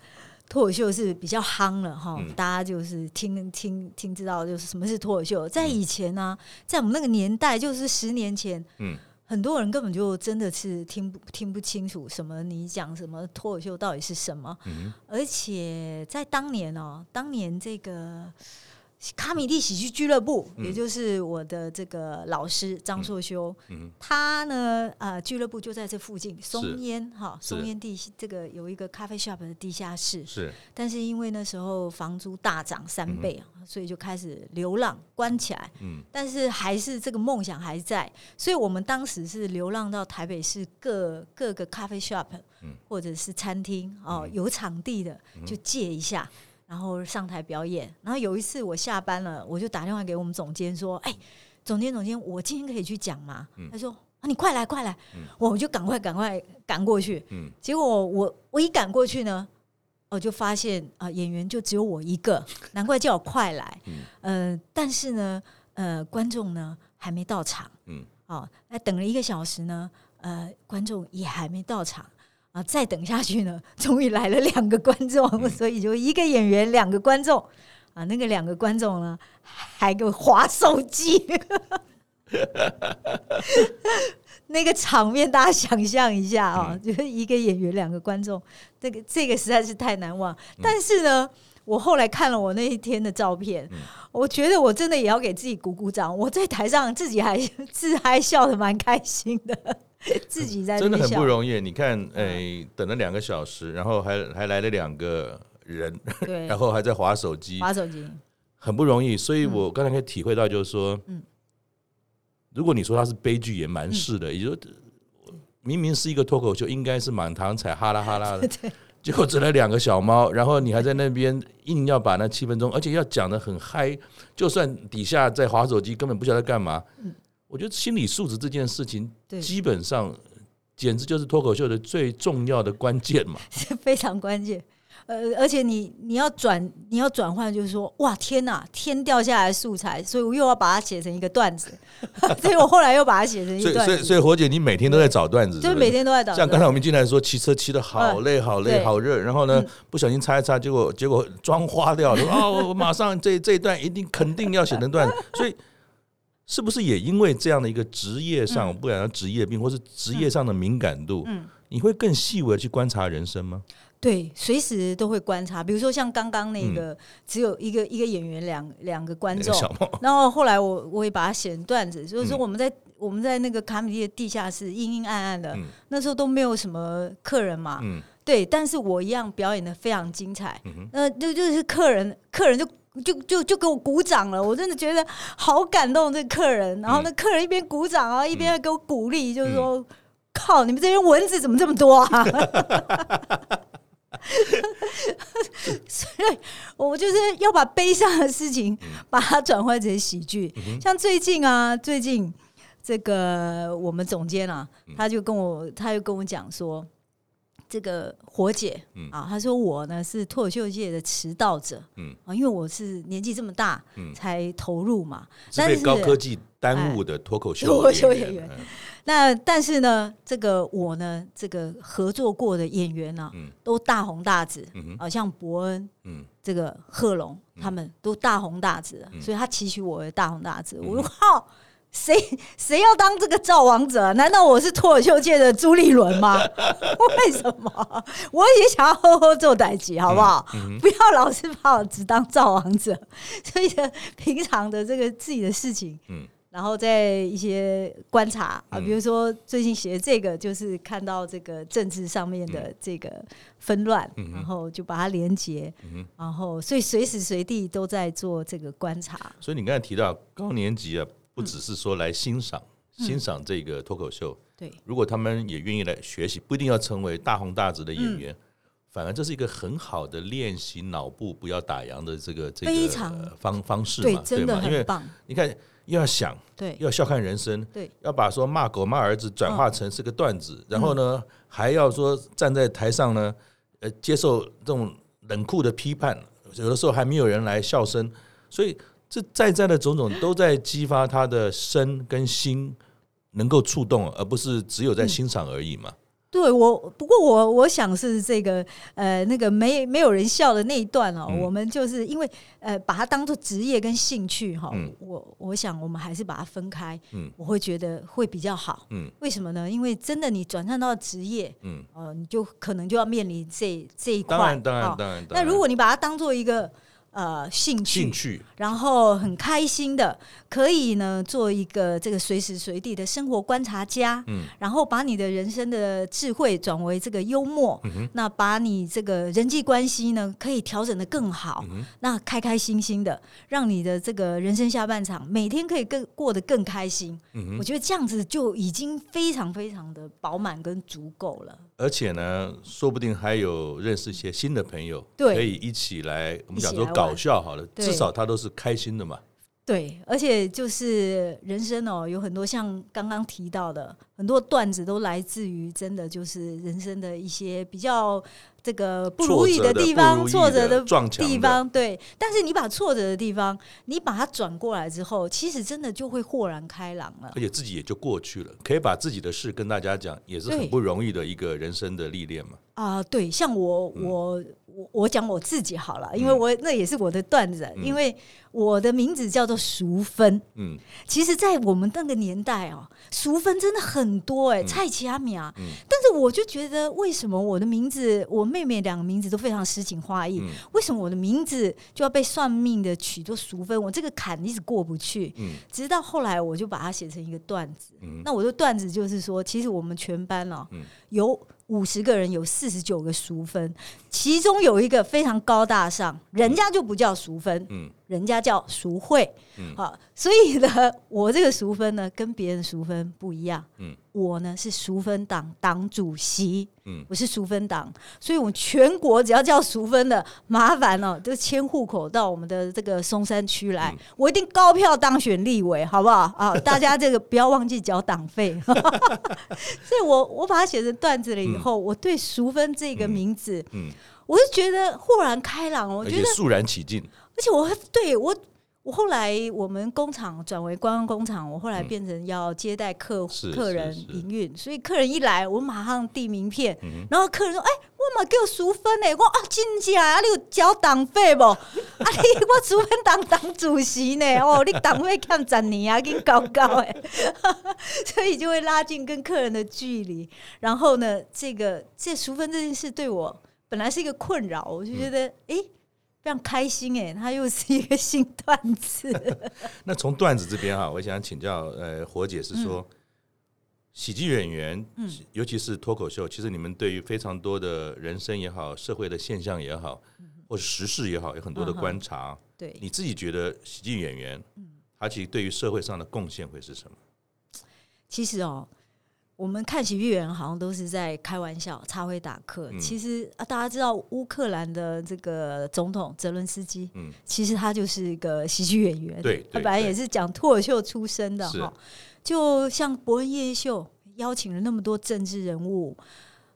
脱口秀是比较夯了哈，大家就是听听听知道就是什么是脱口秀。在以前呢，在我们那个年代，就是十年前，嗯。很多人根本就真的是听不听不清楚什么你讲什么脱口秀到底是什么，嗯、而且在当年哦，当年这个。卡米蒂喜剧俱乐部，也就是我的这个老师张硕修，嗯、他呢，呃，俱乐部就在这附近，松烟哈，松烟地这个有一个咖啡 shop 的地下室，是，但是因为那时候房租大涨三倍，嗯、所以就开始流浪，关起来，嗯，但是还是这个梦想还在，所以我们当时是流浪到台北市各各个咖啡 shop，嗯，或者是餐厅哦，嗯、有场地的就借一下。然后上台表演，然后有一次我下班了，我就打电话给我们总监说：“哎，总监，总监，我今天可以去讲吗？”嗯、他说：“啊，你快来，快来！”嗯、我就赶快赶快赶过去。嗯、结果我我一赶过去呢，我就发现啊、呃，演员就只有我一个，难怪叫我快来。嗯、呃，但是呢，呃，观众呢还没到场。嗯，哦，那等了一个小时呢，呃，观众也还没到场。啊，再等下去呢，<laughs> 终于来了两个观众，嗯、所以就一个演员，两个观众。啊，那个两个观众呢，还给我划手机，<laughs> 那个场面大家想象一下啊，嗯、就是一个演员，两个观众，这个这个实在是太难忘。嗯、但是呢，我后来看了我那一天的照片，嗯、我觉得我真的也要给自己鼓鼓掌。我在台上自己还 <laughs> 自嗨笑的蛮开心的。<laughs> 自己在真的很不容易。你看，哎、欸，等了两个小时，然后还还来了两个人，对 <laughs> 然后还在划手机，划手机很不容易。所以我刚才可以体会到，就是说，嗯，如果你说它是悲剧，也蛮是的。嗯、也就是明明是一个脱口秀，应该是满堂彩，哈啦哈啦的，<laughs> 结果只来两个小猫，然后你还在那边硬要把那七分钟，而且要讲的很嗨，就算底下在划手机，根本不晓得干嘛。嗯我觉得心理素质这件事情，基本上简直就是脱口秀的最重要的关键嘛，<laughs> 是非常关键。呃，而且你你要转你要转换，就是说，哇，天哪，天掉下来素材，所以我又要把它写成一个段子，<laughs> 所以我后来又把它写成一个段子。所以，所以，所以，火姐，你每天都在找段子，就是每天都在找。像刚才我们进来说，骑车骑的好累，好累，好热，然后呢，不小心擦一擦，结果结果妆花掉了。啊，我马上这这一段一定肯定要写成段子，所以。是不是也因为这样的一个职业上，不管是职业病，或是职业上的敏感度，你会更细微的去观察人生吗？对，随时都会观察。比如说像刚刚那个，只有一个一个演员，两两个观众，<laughs> 然后后来我我也把它写成段子，就是说我们在我们在那个卡米蒂的地下室，阴阴暗暗的，那时候都没有什么客人嘛，对，但是我一样表演的非常精彩，那就就是客人客人就。就就就给我鼓掌了，我真的觉得好感动这客人。然后那客人一边鼓掌啊，一边还给我鼓励，就是说：“靠，你们这边蚊子怎么这么多啊？” <laughs> 所以，我就是要把悲伤的事情把它转换成喜剧。像最近啊，最近这个我们总监啊，他就跟我，他就跟我讲说。这个火姐嗯。啊，她说我呢是脱口秀界的迟到者，嗯。啊，因为我是年纪这么大，才投入嘛，是被高科技耽误的脱口秀脱口秀演员。那但是呢，这个我呢，这个合作过的演员呢，都大红大紫，啊，像伯恩，嗯，这个贺龙，他们都大红大紫，所以他期许我为大红大紫。我说好。谁谁要当这个造王者？难道我是脱口秀界的朱立伦吗？<laughs> 为什么？我也想要呵呵做代级，好不好？嗯嗯、不要老是把我只当造王者。所以平常的这个自己的事情，嗯、然后在一些观察啊，比如说最近写的这个，就是看到这个政治上面的这个纷乱，嗯、然后就把它连接，嗯、然后所以随时随地都在做这个观察。所以你刚才提到高年级啊。不只是说来欣赏、嗯、欣赏这个脱口秀，对，如果他们也愿意来学习，不一定要成为大红大紫的演员，嗯、反而这是一个很好的练习脑部不要打烊的这个这个方方式嘛，对，真的很棒。因为你看，又要想，对，又要笑看人生，对，要把说骂狗骂儿子转化成是个段子，嗯、然后呢，还要说站在台上呢，呃，接受这种冷酷的批判，有的时候还没有人来笑声，所以。这在在的种种都在激发他的身跟心能够触动，而不是只有在欣赏而已嘛。对我，不过我我想是这个呃，那个没没有人笑的那一段哦，嗯、我们就是因为呃，把它当做职业跟兴趣哈，嗯、我我想我们还是把它分开，嗯，我会觉得会比较好，嗯，为什么呢？因为真的你转战到职业，嗯，呃，你就可能就要面临这这一块，当然当然当然，那如果你把它当做一个。呃，兴趣，兴趣，然后很开心的，可以呢做一个这个随时随地的生活观察家，嗯，然后把你的人生的智慧转为这个幽默，嗯，那把你这个人际关系呢可以调整的更好，嗯，那开开心心的，让你的这个人生下半场每天可以更过得更开心，嗯，我觉得这样子就已经非常非常的饱满跟足够了。而且呢，说不定还有认识一些新的朋友，对，可以一起来，我们讲说搞笑好了，至少他都是开心的嘛。对，而且就是人生哦，有很多像刚刚提到的很多段子，都来自于真的就是人生的一些比较这个不如意的地方，挫折的地方。对，但是你把挫折的地方，你把它转过来之后，其实真的就会豁然开朗了，而且自己也就过去了，可以把自己的事跟大家讲，也是很不容易的一个人生的历练嘛。啊，对，像我我。嗯我我讲我自己好了，因为我那也是我的段子，嗯、因为我的名字叫做淑芬。嗯，其实，在我们那个年代哦，淑芬真的很多哎、欸，嗯、蔡奇阿米啊。嗯、但是我就觉得，为什么我的名字，我妹妹两个名字都非常诗情画意，嗯、为什么我的名字就要被算命的取作淑芬？我这个坎一直过不去。嗯，直到后来，我就把它写成一个段子。嗯，那我的段子就是说，其实我们全班哦，嗯、有。五十个人有四十九个淑芬，其中有一个非常高大上，人家就不叫淑芬，嗯，人家叫淑慧，嗯，好，所以呢，我这个淑芬呢，跟别人淑芬不一样，嗯。我呢是淑芬党党主席，嗯，我是淑芬党，所以我们全国只要叫淑芬的，麻烦哦，就迁户口到我们的这个松山区来，嗯、我一定高票当选立委，好不好？啊，<laughs> 大家这个不要忘记缴党费。<laughs> 所以我我把它写成段子了以后，嗯、我对淑芬这个名字，嗯，嗯我就觉得豁然开朗，我觉得肃然起敬，而且我对我。我后来我们工厂转为观光工厂，我后来变成要接待客户、客人营运，所以客人一来，我马上递名片，然后客人说：“哎，我嘛叫淑芬呢。”我啊，真假啊？你有交党费不？<laughs> 啊，你我淑芬当党主席呢？哦，你党费欠十年啊，给高高哎，<laughs> 所以就会拉近跟客人的距离。然后呢，这个这淑芬这件事对我本来是一个困扰，我就觉得哎。常开心哎，他又是一个新段子。<laughs> 那从段子这边哈，我想请教呃，火姐是说，嗯、喜剧演员，嗯、尤其是脱口秀，其实你们对于非常多的人生也好，社会的现象也好，嗯、或者时事也好，有很多的观察。嗯、对，你自己觉得喜剧演员，嗯、他其实对于社会上的贡献会是什么？其实哦。我们看喜剧演员好像都是在开玩笑、插会打客。嗯、其实啊，大家知道乌克兰的这个总统泽伦斯基，嗯，其实他就是一个喜剧演员。对，他本来也是讲脱口秀出身的哈。就像博恩夜夜秀邀请了那么多政治人物，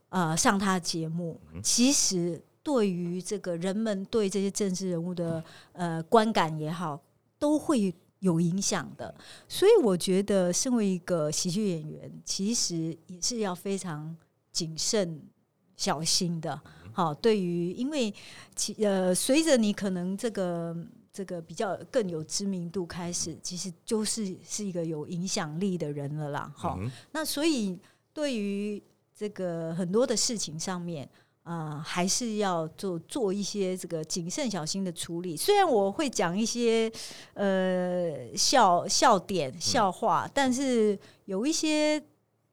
呃，上他的节目。嗯、其实对于这个人们对这些政治人物的呃观感也好，都会。有影响的，所以我觉得，身为一个喜剧演员，其实也是要非常谨慎小心的。好，对于因为其呃，随着你可能这个这个比较更有知名度开始，其实就是是一个有影响力的人了啦。好，那所以对于这个很多的事情上面。啊、呃，还是要做做一些这个谨慎小心的处理。虽然我会讲一些呃笑笑点、笑话，嗯、但是有一些。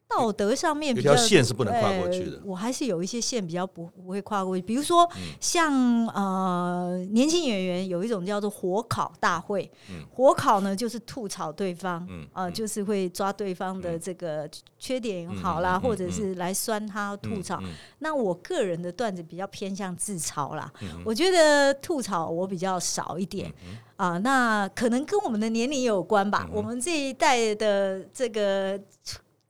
道德上面比较，有条线是不能跨过去的。呃，我还是有一些线比较不不会跨过去，比如说像呃年轻演员有一种叫做火烤大会，嗯、火烤呢就是吐槽对方，嗯、呃就是会抓对方的这个缺点好啦，嗯、或者是来酸他吐槽。那我个人的段子比较偏向自嘲啦，嗯、我觉得吐槽我比较少一点啊、那可能跟我们的年龄有关吧。嗯、我们这一代的这个。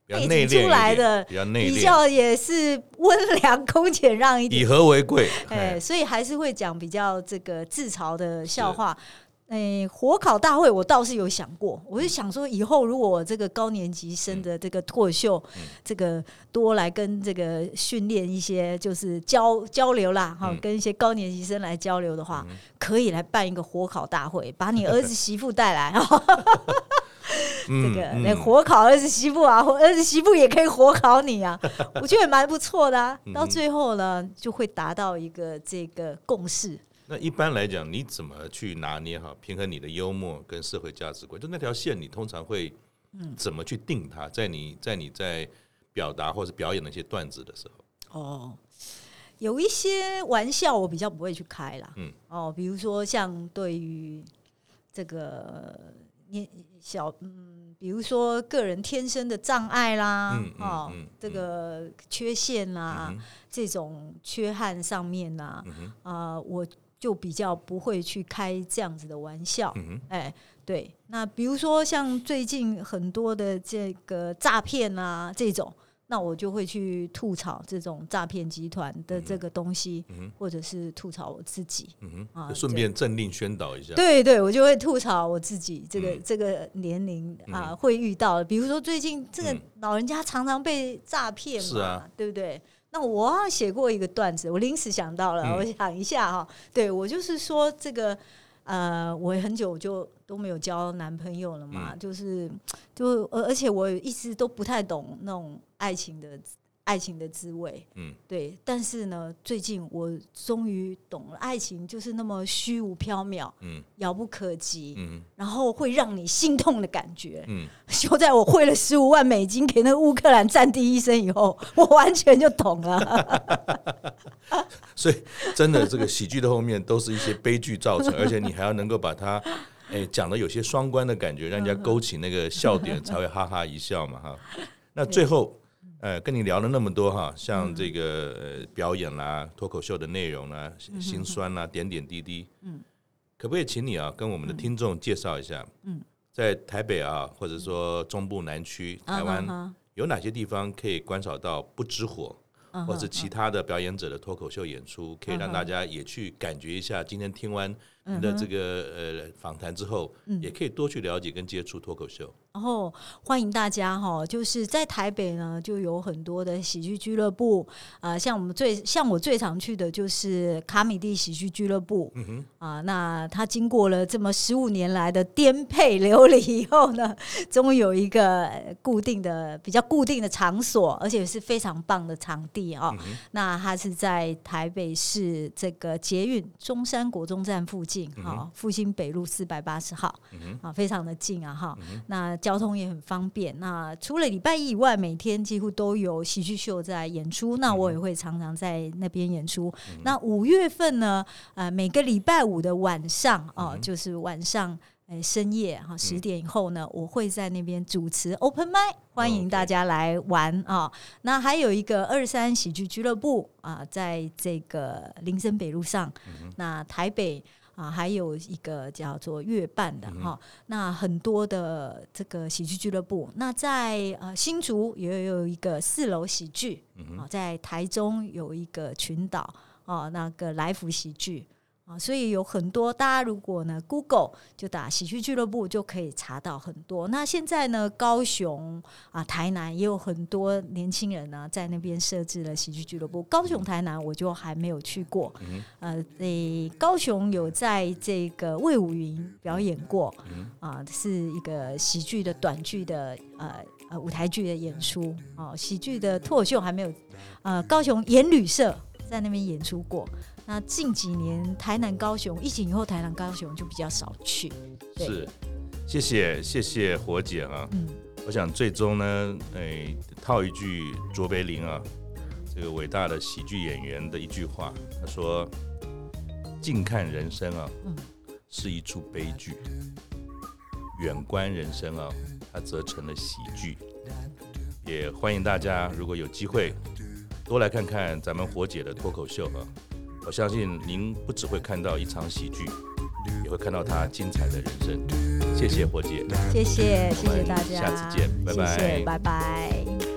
背景出来的比较内敛，比较也是温良恭俭让一点，以和为贵。哎，所以还是会讲比较这个自嘲的笑话。是。诶，火烤大会我倒是有想过，我就想说以后如果我这个高年级生的这个脱口秀，这个多来跟这个训练一些就是交交流啦，哈，跟一些高年级生来交流的话，可以来办一个火烤大会，把你儿子媳妇带来哈。<laughs> <laughs> 这个那火烤儿子媳妇啊，儿子媳妇也可以火烤你啊，<laughs> 我觉得也蛮不错的啊。到最后呢，就会达到一个这个共识。那一般来讲，你怎么去拿捏哈，平衡你的幽默跟社会价值观？就那条线，你通常会怎么去定它？在你在你在表达或者表演那些段子的时候，哦，有一些玩笑我比较不会去开啦。嗯，哦，比如说像对于这个。你小嗯，比如说个人天生的障碍啦，嗯嗯、哦，嗯、这个缺陷啦，嗯、这种缺憾上面呐，啊、我就比较不会去开这样子的玩笑。哎，对，那比如说像最近很多的这个诈骗啊，这种。那我就会去吐槽这种诈骗集团的这个东西，或者是吐槽我自己，嗯、啊，顺便政令宣导一下。对对，我就会吐槽我自己这个、嗯、这个年龄啊会遇到，比如说最近这个老人家常常被诈骗嘛，是啊，对不对？那我写过一个段子，我临时想到了，嗯、我想一下哈，对我就是说这个。呃，我很久就都没有交男朋友了嘛，嗯、就是就而而且我一直都不太懂那种爱情的爱情的滋味，嗯，对。但是呢，最近我终于懂了，爱情就是那么虚无缥缈，嗯，遥不可及，嗯，然后会让你心痛的感觉，嗯。就在我汇了十五万美金给那个乌克兰战地医生以后，<laughs> 我完全就懂了。<laughs> 所以，真的，这个喜剧的后面都是一些悲剧造成，<laughs> 而且你还要能够把它，哎，讲的有些双关的感觉，让人家勾起那个笑点，才会哈哈一笑嘛，哈。那最后，呃，跟你聊了那么多哈，像这个呃表演啦、脱口秀的内容啦、心酸啦、点点滴滴，嗯，可不可以请你啊，跟我们的听众介绍一下，嗯，在台北啊，或者说中部南区台湾，有哪些地方可以观赏到不知火？或者其他的表演者的脱口秀演出，可以让大家也去感觉一下。今天听完你的这个呃访谈之后，也可以多去了解跟接触脱口秀。然后欢迎大家哈，就是在台北呢，就有很多的喜剧俱乐部啊，像我们最像我最常去的就是卡米蒂喜剧俱乐部。嗯哼啊，那他经过了这么十五年来的颠沛流离以后呢，终于有一个固定的、比较固定的场所，而且是非常棒的场地啊。那他是在台北市这个捷运中山国中站附近，哈，复兴北路四百八十号，啊，非常的近啊，哈，那。交通也很方便。那除了礼拜一以外，每天几乎都有喜剧秀在演出。那我也会常常在那边演出。嗯、那五月份呢？呃，每个礼拜五的晚上哦，就是晚上哎深夜哈十点以后呢，嗯、我会在那边主持 Open Mic，欢迎大家来玩啊。那还有一个二三喜剧俱乐部啊，在这个林森北路上。嗯、那台北。啊，还有一个叫做月半的哈、那很多的这个喜剧俱乐部。那在呃新竹也有一个四楼喜剧，啊、在台中有一个群岛哦，那个来福喜剧。啊，所以有很多大家如果呢，Google 就打喜剧俱乐部就可以查到很多。那现在呢，高雄啊、台南也有很多年轻人呢，在那边设置了喜剧俱乐部。高雄、台南我就还没有去过。呃，诶，高雄有在这个魏武云表演过，啊，是一个喜剧的短剧的呃呃舞台剧的演出。哦，喜剧的脱口秀还没有。呃，高雄演旅社在那边演出过。那近几年，台南、高雄疫情以后，台南、高雄就比较少去。是，谢谢谢谢火姐啊。嗯，我想最终呢，哎，套一句卓别林啊，这个伟大的喜剧演员的一句话，他说：“近看人生啊，嗯，是一出悲剧；远观人生啊，它则成了喜剧。”也欢迎大家，如果有机会，多来看看咱们火姐的脱口秀啊。我相信您不只会看到一场喜剧，也会看到他精彩的人生。谢谢火姐，谢谢谢谢大家，下次见，拜拜，谢谢，拜拜。